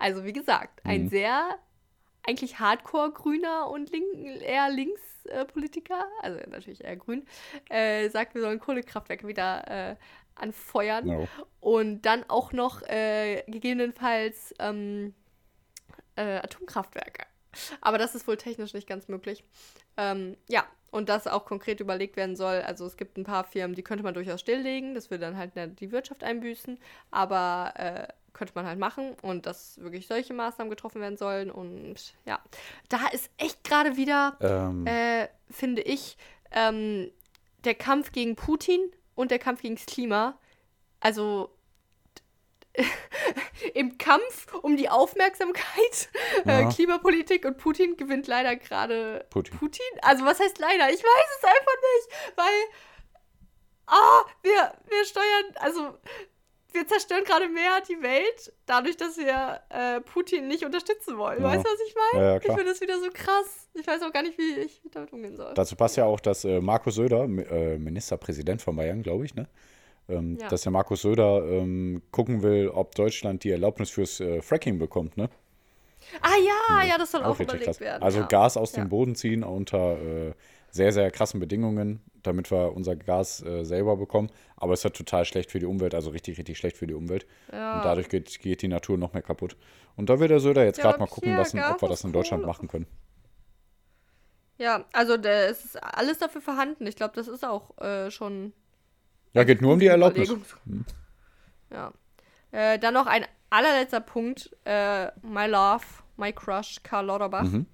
Also wie gesagt, ein Mhm. sehr eigentlich Hardcore-Grüner und link, eher Links-Politiker, also natürlich eher grün, äh, sagt, wir sollen Kohlekraftwerke wieder äh, anfeuern No. und dann auch noch äh, gegebenenfalls ähm, äh, Atomkraftwerke. Aber das ist wohl technisch nicht ganz möglich. Ähm, ja, und das auch konkret überlegt werden soll. Also es gibt ein paar Firmen, die könnte man durchaus stilllegen. Das würde dann halt ne- die Wirtschaft einbüßen. Aber äh, könnte man halt machen. Und dass wirklich solche Maßnahmen getroffen werden sollen. Und ja, da ist echt gerade wieder Ähm, äh, finde ich, ähm, der Kampf gegen Putin und der Kampf gegen das Klima, also [laughs] im Kampf um die Aufmerksamkeit, äh, Ja. Klimapolitik und Putin gewinnt leider gerade Putin. Putin. Also was heißt leider? Ich weiß es einfach nicht, weil ah, wir, wir steuern, also wir zerstören gerade mehr die Welt, dadurch, dass wir äh, Putin nicht unterstützen wollen. Ja. Weißt du, was ich meine? Ja, ja, ich finde das wieder so krass. Ich weiß auch gar nicht, wie ich damit umgehen soll. Dazu passt ja auch, dass äh, Markus Söder, äh, Ministerpräsident von Bayern, glaube ich, ne? ähm, dass der Markus Söder ähm, gucken will, ob Deutschland die Erlaubnis fürs äh, Fracking bekommt, ne? Ah ja, ja, das soll auch, richtig überlegt krass. werden. Also. Gas aus dem Boden ziehen unter äh, sehr, sehr krassen Bedingungen, damit wir unser Gas äh, selber bekommen. Aber es ist halt total schlecht für die Umwelt, also richtig, richtig schlecht für die Umwelt. Ja. Und dadurch geht, geht die Natur noch mehr kaputt. Und da will der Söder jetzt Ja, gerade mal gucken lassen, ob wir das in Deutschland Kohle. machen können. Ja, also da ist alles dafür vorhanden. Ich glaube, das ist auch äh, schon Ja, geht nur um die Erlaubnis. Überlegung. Ja. Äh, dann noch ein allerletzter Punkt. Äh, my Love, my Crush, Karl Lauterbach. Mhm.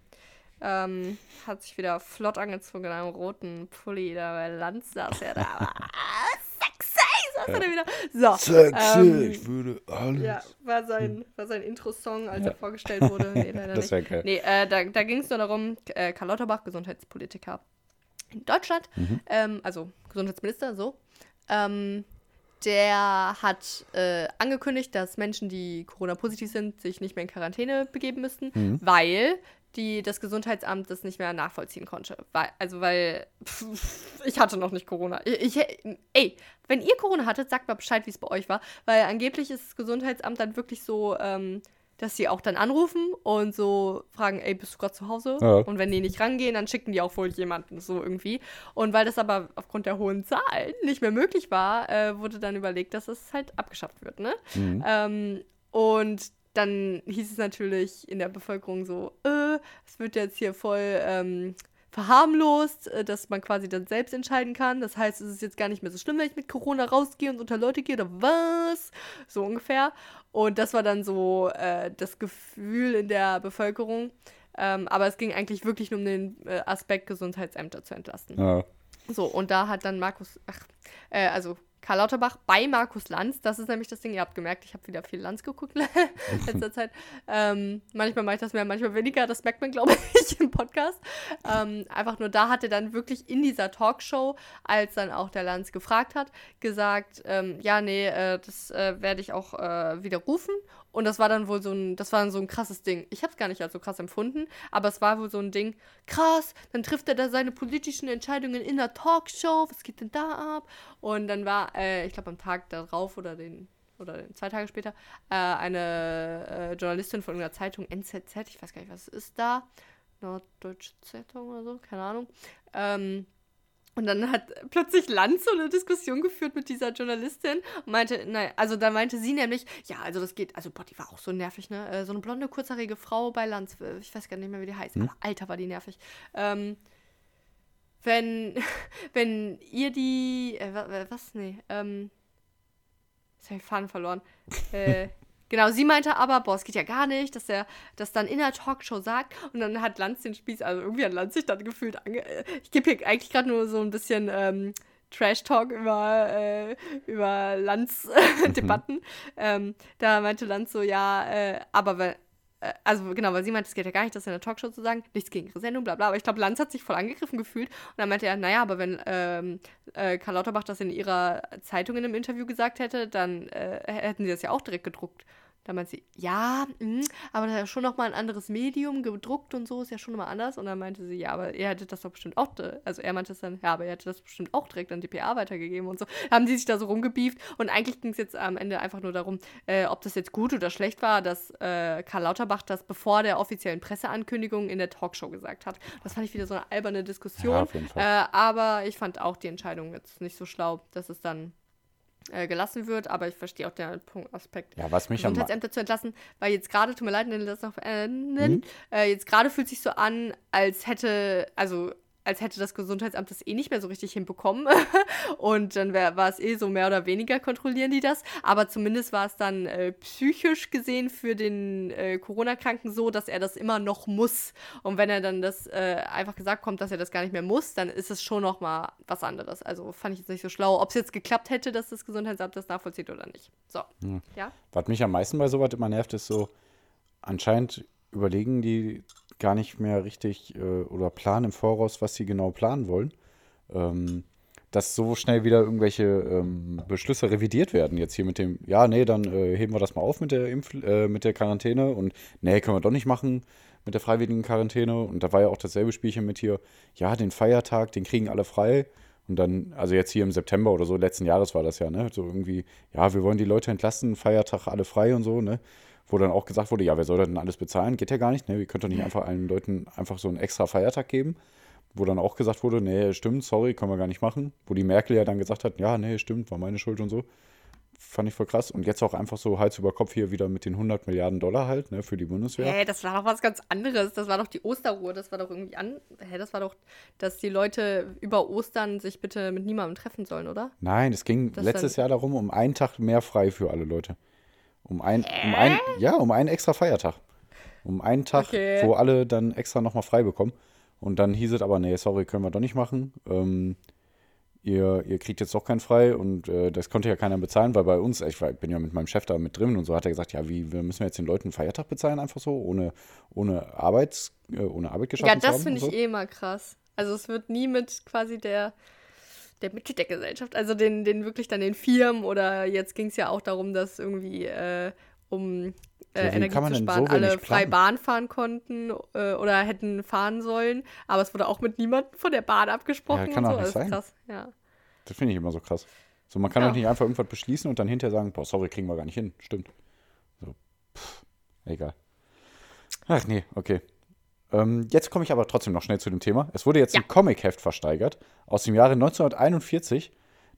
Ähm, hat sich wieder flott angezogen in einem roten Pulli. Da bei Lanz saß er da. [laughs] Ah, Sexy! Saß er da wieder. So. ähm, würde alles. Ja, war sein, war sein Intro-Song, als er vorgestellt wurde. Nee, [laughs] Das nicht. wär geil. Nee, äh, da, da ging es nur darum, äh, Karl Lauterbach, Gesundheitspolitiker in Deutschland, Mhm. ähm, also Gesundheitsminister, so, ähm, der hat äh, angekündigt, dass Menschen, die Corona-positiv sind, sich nicht mehr in Quarantäne begeben müssten, Mhm. weil die, das Gesundheitsamt das nicht mehr nachvollziehen konnte. Weil, also, weil pff, ich hatte noch nicht Corona. Ich, ich, ey, wenn ihr Corona hattet, sagt mal Bescheid, wie es bei euch war. Weil angeblich ist das Gesundheitsamt dann wirklich so, ähm, dass sie auch dann anrufen und so fragen, ey, bist du gerade zu Hause? Ja. Und wenn die nicht rangehen, dann schicken die auch wohl jemanden, so irgendwie. Und weil das aber aufgrund der hohen Zahlen nicht mehr möglich war, äh, wurde dann überlegt, dass es halt abgeschafft wird, ne? Mhm. Ähm, und dann hieß es natürlich in der Bevölkerung so, äh, es wird jetzt hier voll ähm, verharmlost, äh, dass man quasi dann selbst entscheiden kann. Das heißt, es ist jetzt gar nicht mehr so schlimm, wenn ich mit Corona rausgehe und unter Leute gehe oder was? So ungefähr. Und das war dann so äh, das Gefühl in der Bevölkerung. Ähm, aber es ging eigentlich wirklich nur um den äh, Aspekt, Gesundheitsämter zu entlasten. Ja. So, und da hat dann Markus, ach, äh, also Karl Lauterbach bei Markus Lanz, das ist nämlich das Ding, ihr habt gemerkt, ich habe wieder viel Lanz geguckt in [laughs] letzter Zeit. Ähm, manchmal mache ich das mehr, manchmal weniger, das merkt man, glaube [laughs] ich, im Podcast. Ähm, einfach nur da hat er dann wirklich in dieser Talkshow, als dann auch der Lanz gefragt hat, gesagt, ähm, ja, nee, äh, das äh, werde ich auch äh, widerrufen. Und das war dann wohl so ein, das war dann so ein krasses Ding. Ich habe es gar nicht als so krass empfunden, aber es war wohl so ein Ding, krass, dann trifft er da seine politischen Entscheidungen in der Talkshow, was geht denn da ab? Und dann war, äh, ich glaube am Tag darauf oder den oder zwei Tage später, äh, eine äh, Journalistin von irgendeiner Zeitung, NZZ, ich weiß gar nicht, was es ist da, Norddeutsche Zeitung oder so, keine Ahnung, ähm, und dann hat plötzlich Lanz so eine Diskussion geführt mit dieser Journalistin und meinte, naja, also da meinte sie nämlich, ja, also das geht, also boah, die war auch so nervig, ne? Äh, So eine blonde, kurzhaarige Frau bei Lanz, äh, ich weiß gar nicht mehr, wie die heißt, aber Alter, war die nervig. Ähm, wenn, [laughs] wenn ihr die, äh, wa- wa- was, nee, ähm, jetzt hab ich Faden verloren. Äh, genau, sie meinte aber, boah, es geht ja gar nicht, dass er das dann in der Talkshow sagt. Und dann hat Lanz den Spieß, also irgendwie hat Lanz sich dann gefühlt ange... äh, Ich gebe hier eigentlich gerade nur so ein bisschen ähm, Trash-Talk über, äh, über Lanz-Debatten. Ähm, da meinte Lanz so, ja, äh, aber weil... äh, Also genau, weil sie meinte, es geht ja gar nicht, das in der Talkshow zu sagen, nichts gegen ihre Sendung, bla bla. Aber ich glaube, Lanz hat sich voll angegriffen gefühlt. Und dann meinte er, naja, aber wenn ähm, äh, Karl Lauterbach das in ihrer Zeitung in einem Interview gesagt hätte, dann äh, hätten sie das ja auch direkt gedruckt. Da meinte sie, ja, mh, aber das ist ja schon nochmal ein anderes Medium, gedruckt und so ist ja schon nochmal anders. Und dann meinte sie, ja, aber er hätte das doch bestimmt auch, also er meinte es dann, ja, aber er hätte das bestimmt auch direkt an DPA weitergegeben und so. Haben die sich da so rumgebieft und eigentlich ging es jetzt am Ende einfach nur darum, äh, ob das jetzt gut oder schlecht war, dass äh, Karl Lauterbach das bevor der offiziellen Presseankündigung in der Talkshow gesagt hat. Das fand ich wieder so eine alberne Diskussion. Ja, auf jeden Fall. Äh, aber ich fand auch die Entscheidung jetzt nicht so schlau, dass es dann äh, gelassen wird, aber ich verstehe auch den Punkt, Aspekt, Ja, was mich Gesundheitsämter zu entlassen, weil jetzt gerade, tut mir leid, wenn das noch beenden, Mhm. äh, jetzt gerade fühlt sich so an, als hätte, also als hätte das Gesundheitsamt das eh nicht mehr so richtig hinbekommen. [laughs] Und dann wär, war es eh so mehr oder weniger kontrollieren die das. Aber zumindest war es dann äh, psychisch gesehen für den äh, Corona-Kranken so, dass er das immer noch muss. Und wenn er dann das äh, einfach gesagt kommt, dass er das gar nicht mehr muss, dann ist es schon noch mal was anderes. Also fand ich jetzt nicht so schlau, ob es jetzt geklappt hätte, dass das Gesundheitsamt das nachvollzieht oder nicht. So, ja. Was mich am meisten bei sowas immer nervt, ist so, anscheinend überlegen die gar nicht mehr richtig äh, oder planen im Voraus, was sie genau planen wollen. Ähm, dass so schnell wieder irgendwelche ähm, Beschlüsse revidiert werden. Jetzt hier mit dem, ja, nee, dann äh, heben wir das mal auf mit der Impf äh, mit der Quarantäne und nee, können wir doch nicht machen mit der freiwilligen Quarantäne. Und da war ja auch dasselbe Spielchen mit hier, ja, den Feiertag, den kriegen alle frei. Und dann, also jetzt hier im September oder so, letzten Jahres war das ja, ne? So irgendwie, ja, wir wollen die Leute entlasten, Feiertag alle frei und so, ne? Wo dann auch gesagt wurde, ja, wer soll denn alles bezahlen? Geht ja gar nicht, ne? Wir können doch nicht einfach allen Leuten einfach so einen extra Feiertag geben. Wo dann auch gesagt wurde, nee, stimmt, sorry, können wir gar nicht machen. Wo die Merkel ja dann gesagt hat, ja, nee, stimmt, war meine Schuld und so. Fand ich voll krass. Und jetzt auch einfach so Hals über Kopf hier wieder mit den 100 Milliarden Dollar halt, ne, für die Bundeswehr. Hä, das war doch was ganz anderes. Das war doch die Osterruhe. Das war doch irgendwie an. Hä, das war doch, dass die Leute über Ostern sich bitte mit niemandem treffen sollen, oder? Nein, es ging Das letztes Jahr darum, um einen Tag mehr frei für alle Leute. Um ein, um ein, ja, um einen extra Feiertag. Um einen Tag, Okay. wo alle dann extra nochmal frei bekommen. Und dann hieß es aber, nee, sorry, können wir doch nicht machen. Ähm, ihr, ihr kriegt jetzt doch keinen frei und äh, das konnte ja keiner bezahlen, weil bei uns, ich war, bin ja mit meinem Chef da mit drin und so hat er gesagt, ja, wie, wir müssen jetzt den Leuten einen Feiertag bezahlen, einfach so, ohne, ohne, Arbeits, äh, ohne Arbeit geschaffen Ja, das finde ich so. eh immer krass. Also es wird nie mit quasi der, der Mitte der Gesellschaft, also den, den wirklich dann den Firmen oder jetzt ging es ja auch darum, dass irgendwie äh, um äh, Energie zu sparen, so alle frei? Bahn fahren konnten äh, oder hätten fahren sollen, aber es wurde auch mit niemandem von der Bahn abgesprochen Ja, kann und doch so. nicht Das ist sein. krass, ja. Das finde ich immer so krass. So, man kann Ja. doch nicht einfach irgendwas beschließen und dann hinterher sagen, boah, sorry, kriegen wir gar nicht hin. Stimmt. So, pff, egal. Ach nee, okay. Ähm, jetzt komme ich aber trotzdem noch schnell zu dem Thema. Es wurde jetzt Ja. ein Comic-Heft versteigert aus dem Jahre 1941.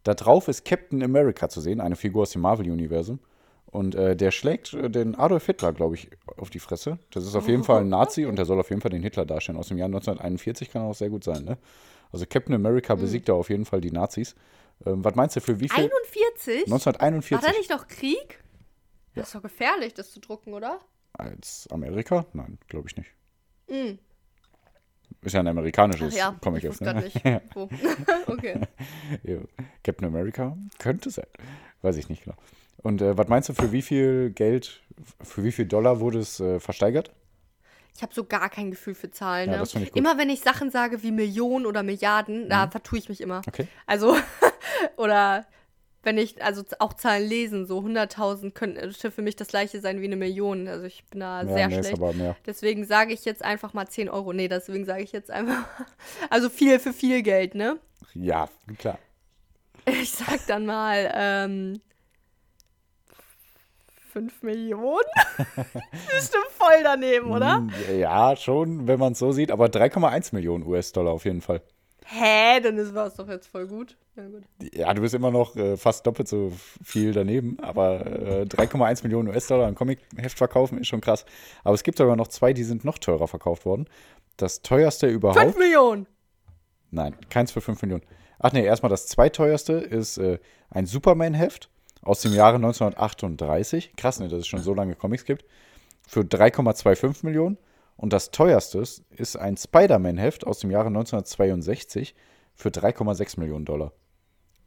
Da drauf ist Captain America zu sehen, eine Figur aus dem Marvel-Universum. Und äh, der schlägt äh, den Adolf Hitler, glaube ich, auf die Fresse. Das ist auf jeden Fall ein Nazi und der soll auf jeden Fall den Hitler darstellen. Aus dem Jahr 1941 kann auch sehr gut sein, ne? Also Captain America Hm. besiegt da auf jeden Fall die Nazis. Ähm, was meinst du, für wie viel? 41? 1941. War da nicht noch Krieg? Das ist doch gefährlich, das zu drucken, oder? Als Amerika? Nein, glaube ich nicht. Mm. Ist ja ein amerikanisches Ach ja, Comic ich jetzt, ne? nicht. [laughs] Wo. [laughs] okay. [laughs] Captain America? Könnte sein. Weiß ich nicht genau. Und äh, was meinst du, für wie viel Geld, für wie viel Dollar wurde es äh, versteigert? Ich habe so gar kein Gefühl für Zahlen. Ja, ne? Immer wenn ich Sachen sage wie Millionen oder Milliarden, da vertue ich mich immer. Okay. Also, oder wenn ich, also auch Zahlen lesen, so 100.000 könnte für mich das gleiche sein wie eine Million. Also ich bin da Ja, sehr nee, schlecht. Deswegen sage ich jetzt einfach mal 10 Euro. Nee, deswegen sage ich jetzt einfach, [laughs] also viel für viel Geld, ne? Ja, klar. Ich sag dann mal, ähm, 5 Millionen? [laughs] Bestimmt voll daneben, oder? Hm, Ja, schon, wenn man es so sieht, aber 3,1 Millionen US-Dollar auf jeden Fall. Hä? Dann ist es doch jetzt voll gut. Na gut. Ja, du bist immer noch äh, fast doppelt so viel daneben, aber äh, 3,1 Millionen US-Dollar im Comic-Heft verkaufen ist schon krass. Aber es gibt sogar noch zwei, die sind noch teurer verkauft worden. Das teuerste überhaupt. 5 Millionen! Nein, keins für 5 Millionen. Ach nee, erstmal das zweiteuerste ist äh, ein Superman-Heft aus dem Jahre 1938. Krass, ne, dass es schon so lange Comics gibt. Für 3,25 Millionen. Und das teuerste ist ein Spider-Man-Heft aus dem Jahre 1962 für 3,6 Millionen Dollar.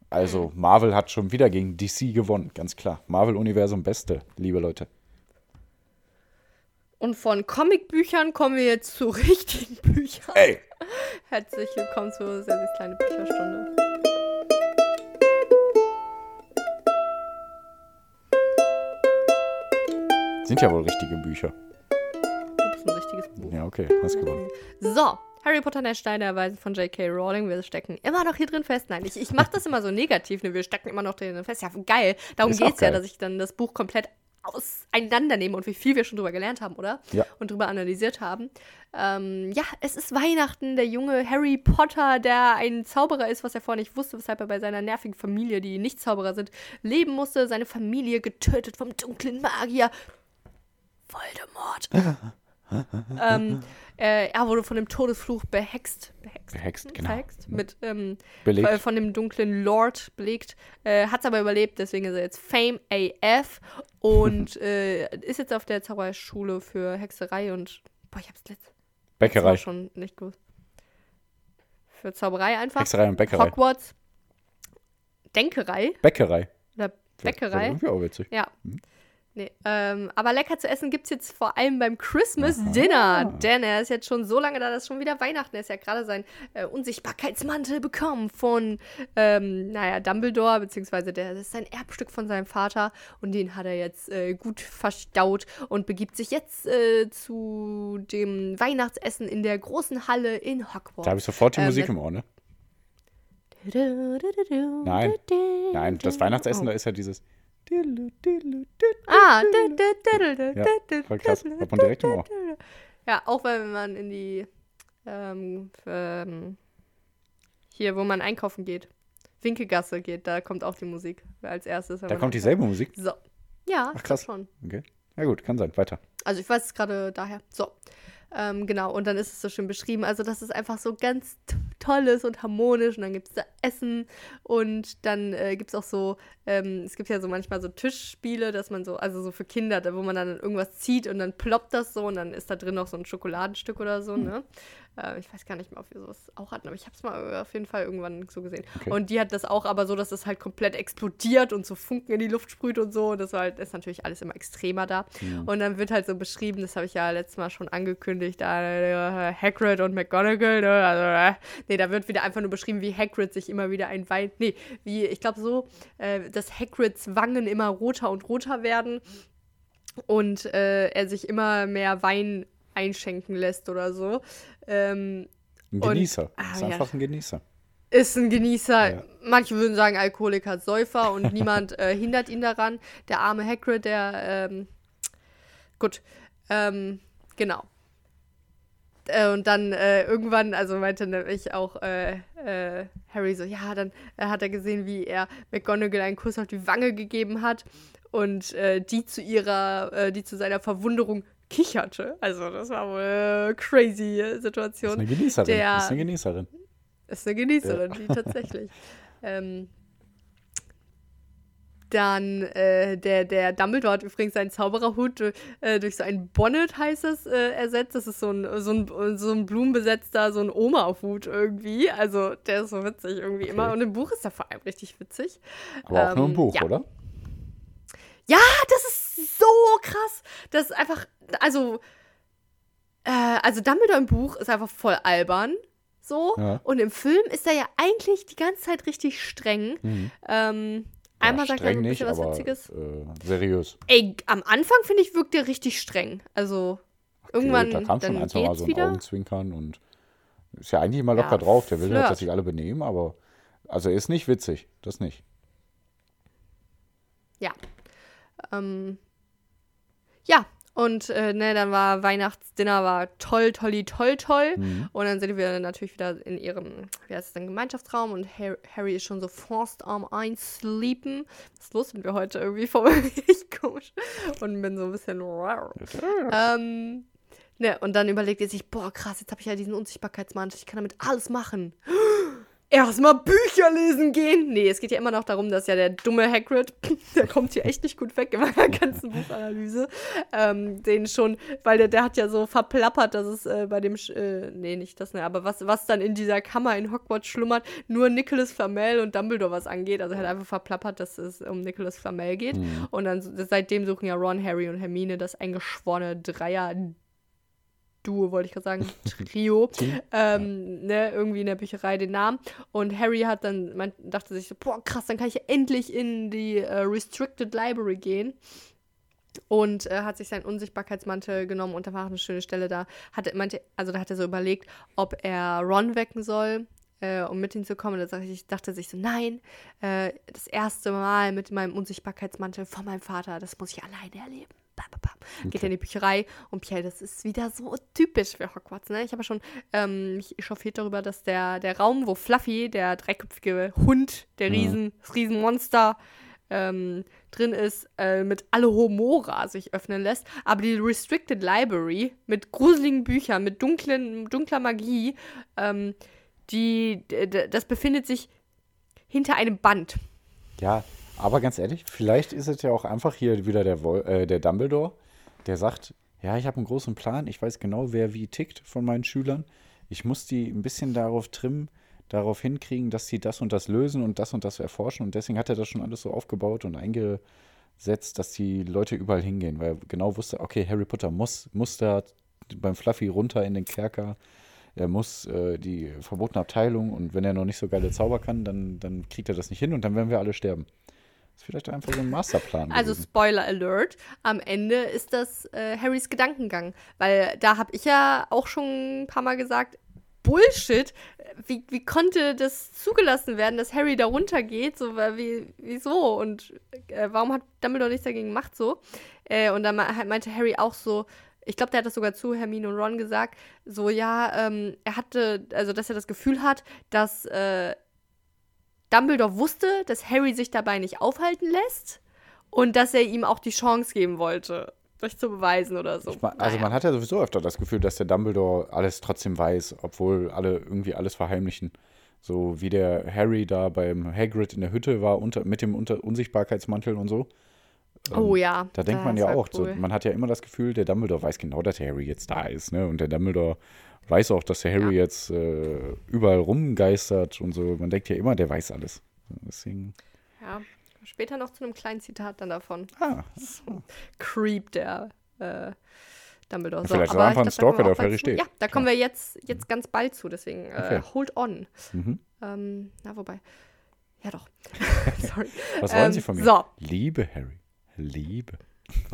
Also, Marvel hat schon wieder gegen DC gewonnen, ganz klar. Marvel-Universum Beste, liebe Leute. Und von Comicbüchern kommen wir jetzt zu [laughs] richtigen Büchern. Ey! Herzlich willkommen zur sehr, sehr kleine Bücherstunde. Sind ja wohl richtige Bücher. Richtiges Buch. Ja, okay, hast gewonnen. So, Harry Potter und der Stein der Erweisen von J.K. Rowling. Wir stecken immer noch hier drin fest. Nein, ich, ich mache das immer so negativ. Ne? Wir stecken immer noch drin fest. Ja, geil. Darum geht es ja, dass ich dann das Buch komplett auseinandernehme und wie viel wir schon drüber gelernt haben, oder? Ja. Und drüber analysiert haben. Ähm, ja, es ist Weihnachten. Der junge Harry Potter, der ein Zauberer ist, was er vorher nicht wusste, weshalb er bei seiner nervigen Familie, die nicht Zauberer sind, leben musste. Seine Familie getötet vom dunklen Magier. Voldemort. [laughs] ähm, äh, er wurde von dem Todesfluch behext. Behext. Behext, Hm, genau. Verhext. Mit, ähm, äh, von dem dunklen Lord belegt. Äh, Hat es aber überlebt, deswegen ist er jetzt Fame AF und [laughs] äh, ist jetzt auf der Zauberschule für Hexerei und. Boah, ich hab's letztes Bäckerei. schon nicht gewusst. Für Zauberei einfach. Hexerei und Bäckerei. Hogwarts. Denkerei Bäckerei. oder Bäckerei. irgendwie auch witzig. Ja. Nee, ähm, aber lecker zu essen gibt es jetzt vor allem beim Christmas Dinner. Denn er ist jetzt schon so lange da, dass schon wieder Weihnachten ist. Er hat gerade seinen äh, Unsichtbarkeitsmantel bekommen von, ähm, naja, Dumbledore, beziehungsweise der, das ist ein Erbstück von seinem Vater. Und den hat er jetzt äh, gut verstaut und begibt sich jetzt äh, zu dem Weihnachtsessen in der großen Halle in Hogwarts. Da habe ich sofort die Ähm, Musik im Ohr, ne? Nein, nein, das Weihnachtsessen, da ist ja dieses. Ah, Ja, voll krass. Hat man direkt im Ohr. Ja, auch wenn man in die ähm, ähm, hier, wo man einkaufen geht, Winkelgasse geht, da kommt auch die Musik als erstes. Da kommt dieselbe Musik. So. Ja, Ach, krass. schon. Okay. Ja, gut, kann sein. Weiter. Also ich weiß es gerade daher. So. Ähm, genau, und dann ist es so schön beschrieben. Also, dass es einfach so ganz toll ist und harmonisch. Und dann gibt es da Essen und dann äh, gibt es auch so, ähm, es gibt ja so manchmal so Tischspiele, dass man so, also so für Kinder, da, wo man dann irgendwas zieht und dann ploppt das so und dann ist da drin noch so ein Schokoladenstück oder so, ne? Äh, ich weiß gar nicht mehr, ob wir sowas auch hatten, aber ich habe es mal auf jeden Fall irgendwann so gesehen. Okay. Und die hat das auch aber so, dass es halt komplett explodiert und so Funken in die Luft sprüht und so. Und das war halt, ist natürlich alles immer extremer da. Und dann wird halt so beschrieben, das habe ich ja letztes Mal schon angekündigt, da, äh, Hagrid und McGonagall, ne? Also, äh, nee, da wird wieder einfach nur beschrieben, wie Hagrid sich immer wieder ein Wein, nee, wie, ich glaube so, äh, dass Hagrids Wangen immer roter und roter werden und äh, er sich immer mehr Wein einschenken lässt oder so. Ähm, Ein Und- Genießer. Ah, ist ja. einfach ein Genießer. ist ein Genießer. Ja. Manche würden sagen Alkoholiker, Säufer und niemand [laughs] äh, hindert ihn daran. Der arme Hagrid, der, ähm, gut, ähm, genau. Äh, und dann äh, irgendwann, also meinte nämlich auch äh, äh, Harry so, ja, dann äh, hat er gesehen, wie er McGonagall einen Kuss auf die Wange gegeben hat und die zu ihrer, die zu seiner Verwunderung kicherte. Also das war wohl äh, crazy äh, Ist Situation. eine Genießerin. Der- Ist eine Genießerin. Ist eine Genießerin, die tatsächlich. [laughs] ähm, dann äh, der, der Dumbledore hat übrigens seinen Zaubererhut äh, durch so ein Bonnet, heißt es, äh, ersetzt. Das ist so ein, so ein, so ein blumenbesetzter, so ein Oma-Hut irgendwie. Also der ist so witzig irgendwie Okay. immer. Und im Buch ist er vor allem richtig witzig. Aber auch nur im Ähm, Buch, ja. oder? Ja, das ist so krass. Das ist einfach, also, äh, also Dumbledore im Buch ist einfach voll albern. So. Ja. Und im Film ist er ja eigentlich die ganze Zeit richtig streng. Mhm. Ähm, einmal ja, sagt er so ein nicht, bisschen was aber Witziges. äh, seriös. Ey, am Anfang, finde ich, wirkt er richtig streng. Also, irgendwann da kam schon dann ein, zwei Mal so ein wieder. Augenzwinkern und ist ja eigentlich immer locker Ja, drauf. Der will halt, Flirt. dass sich alle benehmen, aber also er ist nicht witzig. Das nicht. Ja. Ähm, ja, und äh, ne, dann war Weihnachtsdinner war toll, tolli, toll, toll. Mhm. Und dann sind wir natürlich wieder in ihrem, wie heißt es denn, Gemeinschaftsraum und Harry, Harry ist schon so forced am einsleepen. Was ist los mit mir heute irgendwie? Voll [laughs] richtig komisch. Und bin so ein bisschen. ähm, ne, und dann überlegt er sich, boah, krass, jetzt habe ich ja diesen Unsichtbarkeitsmantel, ich kann damit alles machen. Erstmal Bücher lesen gehen. Nee, es geht ja immer noch darum, dass ja der dumme Hagrid, [laughs] der kommt hier echt nicht gut weg in meiner ganzen [laughs] Buchanalyse, ähm, den schon, weil der, der hat ja so verplappert, dass es äh, bei dem, Sch- äh, nee, nicht das, ne, aber was, was dann in dieser Kammer in Hogwarts schlummert, nur Nicholas Flamel und Dumbledore was angeht. Also er hat einfach verplappert, dass es um Nicholas Flamel geht. Und dann seitdem suchen ja Ron, Harry und Hermine das eingeschworene Dreier Duo, wollte ich gerade sagen, [laughs] Trio, ähm, ne, irgendwie in der Bücherei den Namen. Und Harry hat dann, man dachte sich so, boah, krass, dann kann ich ja endlich in die äh, Restricted Library gehen. Und äh, hat sich seinen Unsichtbarkeitsmantel genommen und da war auch eine schöne Stelle da. Hatte, meinte, also da hat er so überlegt, ob er Ron wecken soll, äh, um mit hinzukommen. Und da dachte ich, dachte sich so, nein, äh, das erste Mal mit meinem Unsichtbarkeitsmantel von meinem Vater, das muss ich alleine erleben. Ba. Geht in die Bücherei und Pierre, das ist wieder so typisch für Hogwarts. Ne? Ich habe ja schon ähm, mich echauffiert darüber, dass der, der Raum, wo Fluffy, der dreiköpfige Hund, der Riesen, das Riesenmonster, ähm, drin ist, äh, mit Alohomora sich öffnen lässt. Aber die Restricted Library mit gruseligen Büchern, mit dunklen, dunkler Magie, ähm, die, das befindet sich hinter einem Band. Ja, aber ganz ehrlich, vielleicht ist es ja auch einfach hier wieder der, äh, der Dumbledore, der sagt, ja, ich habe einen großen Plan, ich weiß genau, wer wie tickt von meinen Schülern. Ich muss die ein bisschen darauf trimmen, darauf hinkriegen, dass sie das und das lösen und das und das erforschen. Und deswegen hat er das schon alles so aufgebaut und eingesetzt, dass die Leute überall hingehen, weil er genau wusste, okay, Harry Potter muss, muss da beim Fluffy runter in den Kerker. Er muss äh, die verbotene Abteilung und wenn er noch nicht so geile Zauber kann, dann, dann kriegt er das nicht hin und dann werden wir alle sterben. Ist vielleicht einfach so ein Masterplan. Also gewesen. Spoiler Alert, am Ende ist das äh, Harrys Gedankengang. Weil da habe ich ja auch schon ein paar Mal gesagt, Bullshit. Wie, wie konnte das zugelassen werden, dass Harry da runtergeht? So, wie, wieso? Und äh, warum hat Dumbledore nichts dagegen gemacht so? Äh, und dann meinte Harry auch so, ich glaube, der hat das sogar zu Hermine und Ron gesagt, so, ja, ähm, er hatte, also, dass er das Gefühl hat, dass äh, Dumbledore wusste, dass Harry sich dabei nicht aufhalten lässt und dass er ihm auch die Chance geben wollte, sich zu beweisen oder so. Mein, also naja. man hat ja sowieso öfter das Gefühl, dass der Dumbledore alles trotzdem weiß, obwohl alle irgendwie alles verheimlichen. So wie der Harry da beim Hagrid in der Hütte war unter, mit dem unter Unsichtbarkeitsmantel und so. Ähm, oh ja. Da denkt man ja auch, cool. so, man hat ja immer das Gefühl, der Dumbledore weiß genau, dass der Harry jetzt da ist, ne? Und der Dumbledore weiß auch, dass der Harry ja. jetzt äh, überall rumgeistert und so. Man denkt ja immer, der weiß alles. Deswegen. Ja, später noch zu einem kleinen Zitat dann davon. Ah. Creep, der äh, Dumbledore. So, Vielleicht war einfach ein Stalker, der auf Harry steht. Ja, da kommen ja. wir jetzt, jetzt ganz bald zu, deswegen äh, hold on. Mhm. Ähm, na, wobei. Ja, doch. [laughs] [laughs] Sorry. Was wollen ähm, Sie von mir? So. Liebe Harry. Liebe.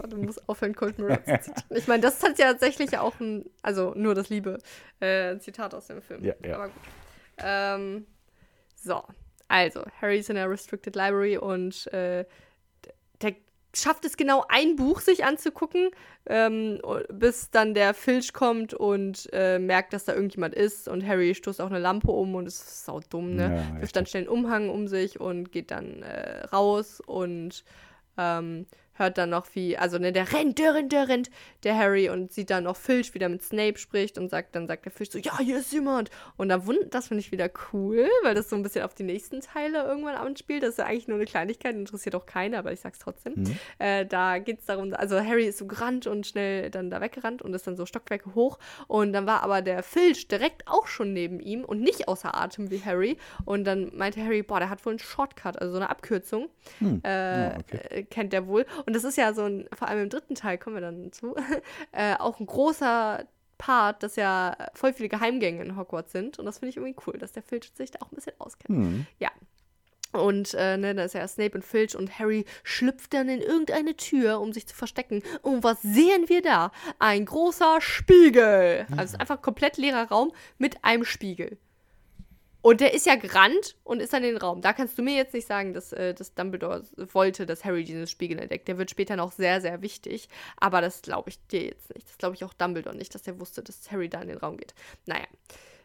Du musst aufhören, Cold Mirror zu zitieren. Ich meine, das hat ja tatsächlich auch ein, also nur das Liebe, äh, Zitat aus dem Film. Ja, ja. Aber gut. Ähm, so, also, Harry ist in der Restricted Library und äh, der schafft es genau, ein Buch sich anzugucken, ähm, bis dann der Filch kommt und äh, merkt, dass da irgendjemand ist. Und Harry stoßt auch eine Lampe um und ist sau dumm, ne? Ja, Wirft dann schnell einen Umhang um sich und geht dann äh, raus und ähm, hört dann noch wie, also ne, der rennt, der rennt, der rennt, der Harry und sieht dann noch Filch wieder mit Snape spricht und sagt, dann sagt der Filch so, ja, hier ist jemand. Und dann wundert, das finde ich wieder cool, weil das so ein bisschen auf die nächsten Teile irgendwann anspielt. Das ist ja eigentlich nur eine Kleinigkeit, interessiert auch keiner, aber ich sag's trotzdem. Mhm. Äh, da geht's darum, also Harry ist so gerannt und schnell dann da weggerannt und ist dann so Stockwerke hoch. Und dann war aber der Filch direkt auch schon neben ihm und nicht außer Atem wie Harry. Und dann meinte Harry, boah, der hat wohl einen Shortcut, also so eine Abkürzung. Mhm. Äh, ja, okay. Äh, kennt der wohl. Und das ist ja so ein, vor allem im dritten Teil kommen wir dann zu, [laughs] äh, auch ein großer Part, dass ja voll viele Geheimgänge in Hogwarts sind. Und das finde ich irgendwie cool, dass der Filch sich da auch ein bisschen auskennt. Mhm. Ja. Und äh, ne, da ist ja Snape und Filch und Harry schlüpft dann in irgendeine Tür, um sich zu verstecken. Und was sehen wir da? Ein großer Spiegel. Also ist einfach ein komplett leerer Raum mit einem Spiegel. Und der ist ja gerannt und ist dann in den Raum. Da kannst du mir jetzt nicht sagen, dass, äh, dass Dumbledore wollte, dass Harry diesen Spiegel entdeckt. Der wird später noch sehr, sehr wichtig. Aber das glaube ich dir jetzt nicht. Das glaube ich auch Dumbledore nicht, dass er wusste, dass Harry da in den Raum geht. Naja.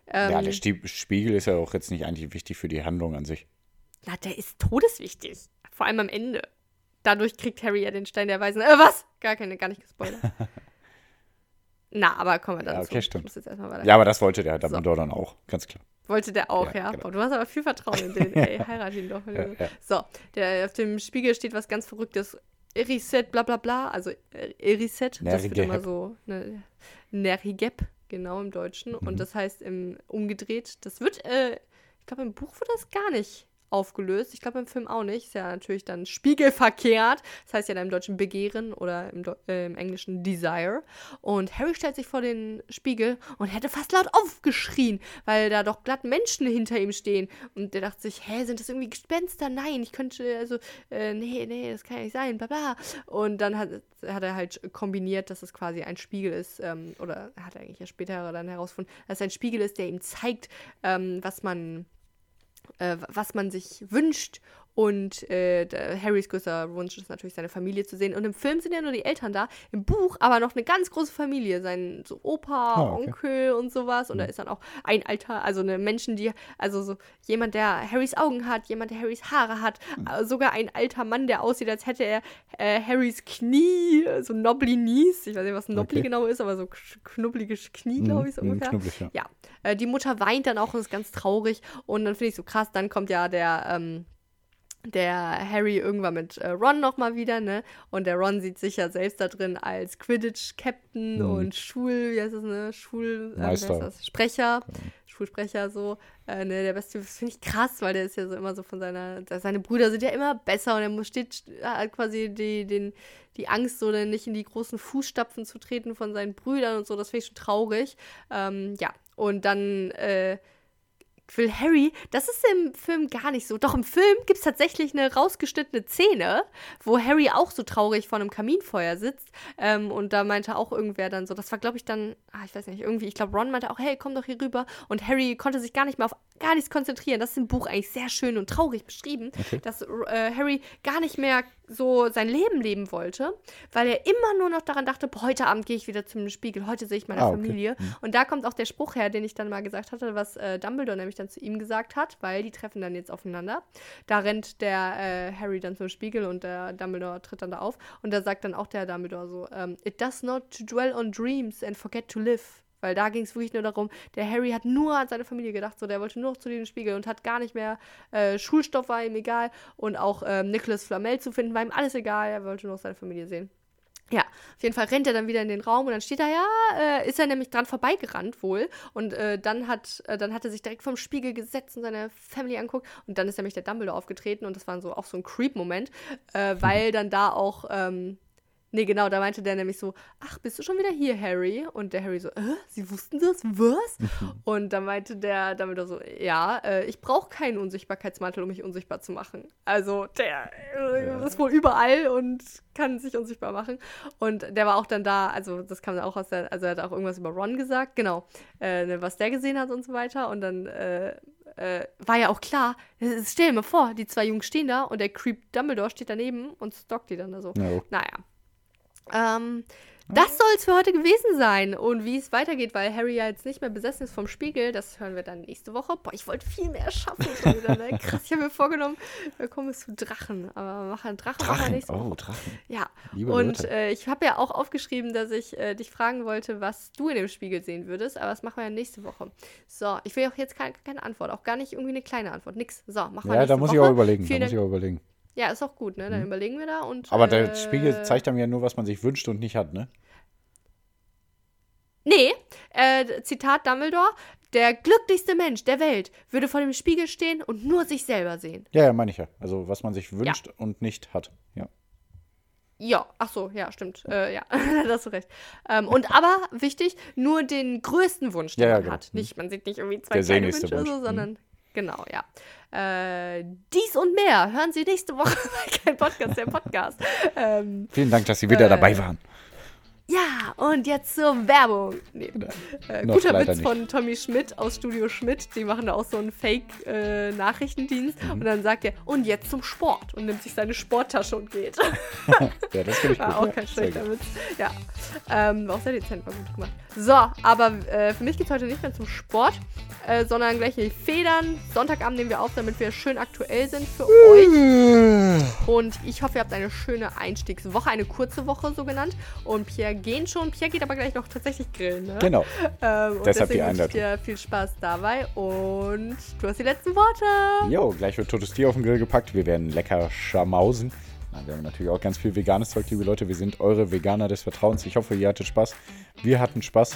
Ähm, ja, der Spiegel ist ja auch jetzt nicht eigentlich wichtig für die Handlung an sich. Na, der ist todeswichtig. Vor allem am Ende. Dadurch kriegt Harry ja den Stein der Weisen. Äh, was? Gar keine, gar nicht gespoilert. [laughs] Na, aber kommen wir dazu. Ja, okay, stimmt. Ja, aber das wollte der Dumbledore so. dann auch, ganz klar. Wollte der auch, ja. ja. Genau. Boah, du hast aber viel Vertrauen in den. [laughs] Ey, heirat ihn doch. Ja, ja. So, der, auf dem Spiegel steht was ganz Verrücktes. Eriset, bla bla bla. Also äh, Eriset, das wird immer so. Ne, Nerigep, genau im Deutschen. Mhm. Und das heißt im umgedreht, das wird, äh, ich glaube, im Buch wird das gar nicht aufgelöst. Ich glaube im Film auch nicht. Ist ja natürlich dann spiegelverkehrt. Das heißt ja dann im Deutschen Begehren oder im, äh, im, Englischen Desire. Und Harry stellt sich vor den Spiegel und hätte fast laut aufgeschrien, weil da doch glatt Menschen hinter ihm stehen. Und der dachte sich, hä, sind das irgendwie Gespenster? Nein, ich könnte, also, äh, nee, nee, das kann ja nicht sein, bla bla. Und dann hat, hat er halt kombiniert, dass es quasi ein Spiegel ist, ähm, oder hat er eigentlich ja später dann herausgefunden, dass es ein Spiegel ist, der ihm zeigt, ähm, was man was man sich wünscht. Und äh, Harrys größter Wunsch ist natürlich, seine Familie zu sehen. Und im Film sind ja nur die Eltern da, im Buch aber noch eine ganz große Familie. Sein so Opa, oh, okay. Onkel und sowas. Und mhm. da ist dann auch ein alter, also eine Menschen, die, also so jemand, der Harrys Augen hat, jemand, der Harrys Haare hat, mhm. äh, sogar ein alter Mann, der aussieht, als hätte er äh, Harrys Knie, so Nobly Knees. Ich weiß nicht, was ein Nobly okay. genau ist, aber so knubbeliges Knie, glaube ich, so mhm. ungefähr. Ja, ja. Äh, die Mutter weint dann auch und ist ganz traurig. Und dann finde ich so krass, dann kommt ja der, ähm, der Harry irgendwann mit äh, Ron nochmal wieder, ne? Und der Ron sieht sich ja selbst da drin als Quidditch-Captain mhm. und Schul, wie heißt das, ne? Schul, äh, das? Sprecher, genau. Schulsprecher so. Äh, ne, der beste, das finde ich krass, weil der ist ja so immer so von seiner, seine Brüder sind ja immer besser und er steht hat quasi die, den, die Angst, so denn nicht in die großen Fußstapfen zu treten von seinen Brüdern und so, das finde ich schon traurig. Ähm, ja, und dann, äh, will Harry, das ist im Film gar nicht so. Doch im Film gibt es tatsächlich eine rausgeschnittene Szene, wo Harry auch so traurig vor einem Kaminfeuer sitzt. Ähm, und da meinte auch irgendwer dann so, das war glaube ich dann, ah, ich weiß nicht, irgendwie, ich glaube Ron meinte auch, hey, komm doch hier rüber. Und Harry konnte sich gar nicht mehr auf gar nichts konzentrieren. Das ist im Buch eigentlich sehr schön und traurig beschrieben, okay. dass äh, Harry gar nicht mehr so sein Leben leben wollte, weil er immer nur noch daran dachte, boah, heute Abend gehe ich wieder zum Spiegel, heute sehe ich meine ah, okay. Familie. Mhm. Und da kommt auch der Spruch her, den ich dann mal gesagt hatte, was äh, Dumbledore nämlich dann zu ihm gesagt hat, weil die treffen dann jetzt aufeinander. Da rennt der äh, Harry dann zum Spiegel und der Dumbledore tritt dann da auf. Und da sagt dann auch der Dumbledore so, um, ähm, It does not to dwell on dreams and forget to live. Weil da ging es wirklich nur darum, der Harry hat nur an seine Familie gedacht, so der wollte nur noch zu diesem Spiegel und hat gar nicht mehr, äh, Schulstoff war ihm egal und auch ähm, Nicholas Flamel zu finden war ihm alles egal, er wollte nur noch seine Familie sehen. Ja, auf jeden Fall rennt er dann wieder in den Raum und dann steht er, ja, äh, ist er nämlich dran vorbeigerannt wohl. Und äh, dann, hat, äh, dann hat er sich direkt vom Spiegel gesetzt und seine Family anguckt. Und dann ist nämlich der Dumbledore aufgetreten und das war so auch so ein Creep-Moment, äh, weil dann da auch ähm, Nee, genau, da meinte der nämlich so, ach, bist du schon wieder hier, Harry? Und der Harry so, äh, sie wussten das? Was? [laughs] und dann meinte der damit so, ja, äh, ich brauche keinen Unsichtbarkeitsmantel, um mich unsichtbar zu machen. Also der äh, ist wohl überall und kann sich unsichtbar machen. Und der war auch dann da, also das kam auch aus der, also er hat auch irgendwas über Ron gesagt, genau, äh, ne, was der gesehen hat und so weiter. Und dann äh, äh, war ja auch klar, stell dir mal vor, die zwei Jungs stehen da und der Creep Dumbledore steht daneben und stockt die dann da so. No. Naja. Ähm, das soll es für heute gewesen sein. Und wie es weitergeht, weil Harry ja jetzt nicht mehr besessen ist vom Spiegel, das hören wir dann nächste Woche. Boah, ich wollte viel mehr schaffen wieder, ne? [laughs] Krass, ich habe mir vorgenommen, wir kommen zu Drachen. Aber machen Drachen, Drachen. nächste Woche. Oh, Drachen. Ja. Liebe und äh, ich habe ja auch aufgeschrieben, dass ich äh, dich fragen wollte, was du in dem Spiegel sehen würdest. Aber das machen wir ja nächste Woche. So, ich will auch jetzt keine, keine Antwort. Auch gar nicht irgendwie eine kleine Antwort. Nix. So, machen wir Ja, da muss Woche. ich auch überlegen. da muss ich auch überlegen. Ja, ist auch gut, ne? Dann mhm. überlegen wir da und. Aber der äh, Spiegel zeigt einem ja nur, was man sich wünscht und nicht hat, ne? Nee, äh, Zitat Dumbledore, der glücklichste Mensch der Welt würde vor dem Spiegel stehen und nur sich selber sehen. Ja, ja, meine ich ja. Also was man sich wünscht ja. und nicht hat. Ja. Ja, ach so, ja, stimmt. Äh, ja, [laughs] da hast du recht. Ähm, und aber wichtig, nur den größten Wunsch, den ja, man genau. hat. Nicht, man sieht nicht irgendwie zwei der kleine Wünsche, Wunsch. so, sondern mhm. Genau, ja. Äh, dies und mehr hören Sie nächste Woche [laughs] bei Kein Podcast, der Podcast. Ähm, Vielen Dank, dass Sie wieder äh, dabei waren. Ja, und jetzt zur Werbung. Nee. Äh, guter Witz nicht. von Tommy Schmidt aus Studio Schmidt. Die machen da auch so einen Fake-Nachrichtendienst. Äh, mhm. Und dann sagt er, und jetzt zum Sport. Und nimmt sich seine Sporttasche und geht. [laughs] ja, das finde ich War gut. auch kein schlechter Witz. Ja. Ähm, war auch sehr dezent, war gut gemacht. So, aber äh, für mich geht es heute nicht mehr zum Sport, äh, sondern gleich in die Federn. Sonntagabend nehmen wir auf, damit wir schön aktuell sind für euch. Und ich hoffe, ihr habt eine schöne Einstiegswoche, eine kurze Woche so genannt. Und Pierre gehen schon. Pierre geht aber gleich noch tatsächlich grillen. Ne? Genau. Ähm, und Deshalb die Einladung. dir viel Spaß dabei und du hast die letzten Worte. Jo, gleich wird totes Tier auf den Grill gepackt. Wir werden lecker schamausen. Wir haben natürlich auch ganz viel veganes Zeug, liebe Leute. Wir sind eure Veganer des Vertrauens. Ich hoffe, ihr hattet Spaß. Wir hatten Spaß.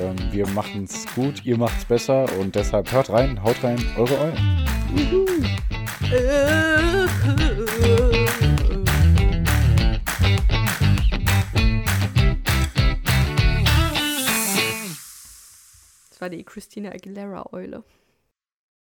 Ähm, wir machen es gut, ihr macht es besser und deshalb hört rein, haut rein, eure Eulen. Das war die Christina Aguilera-Eule.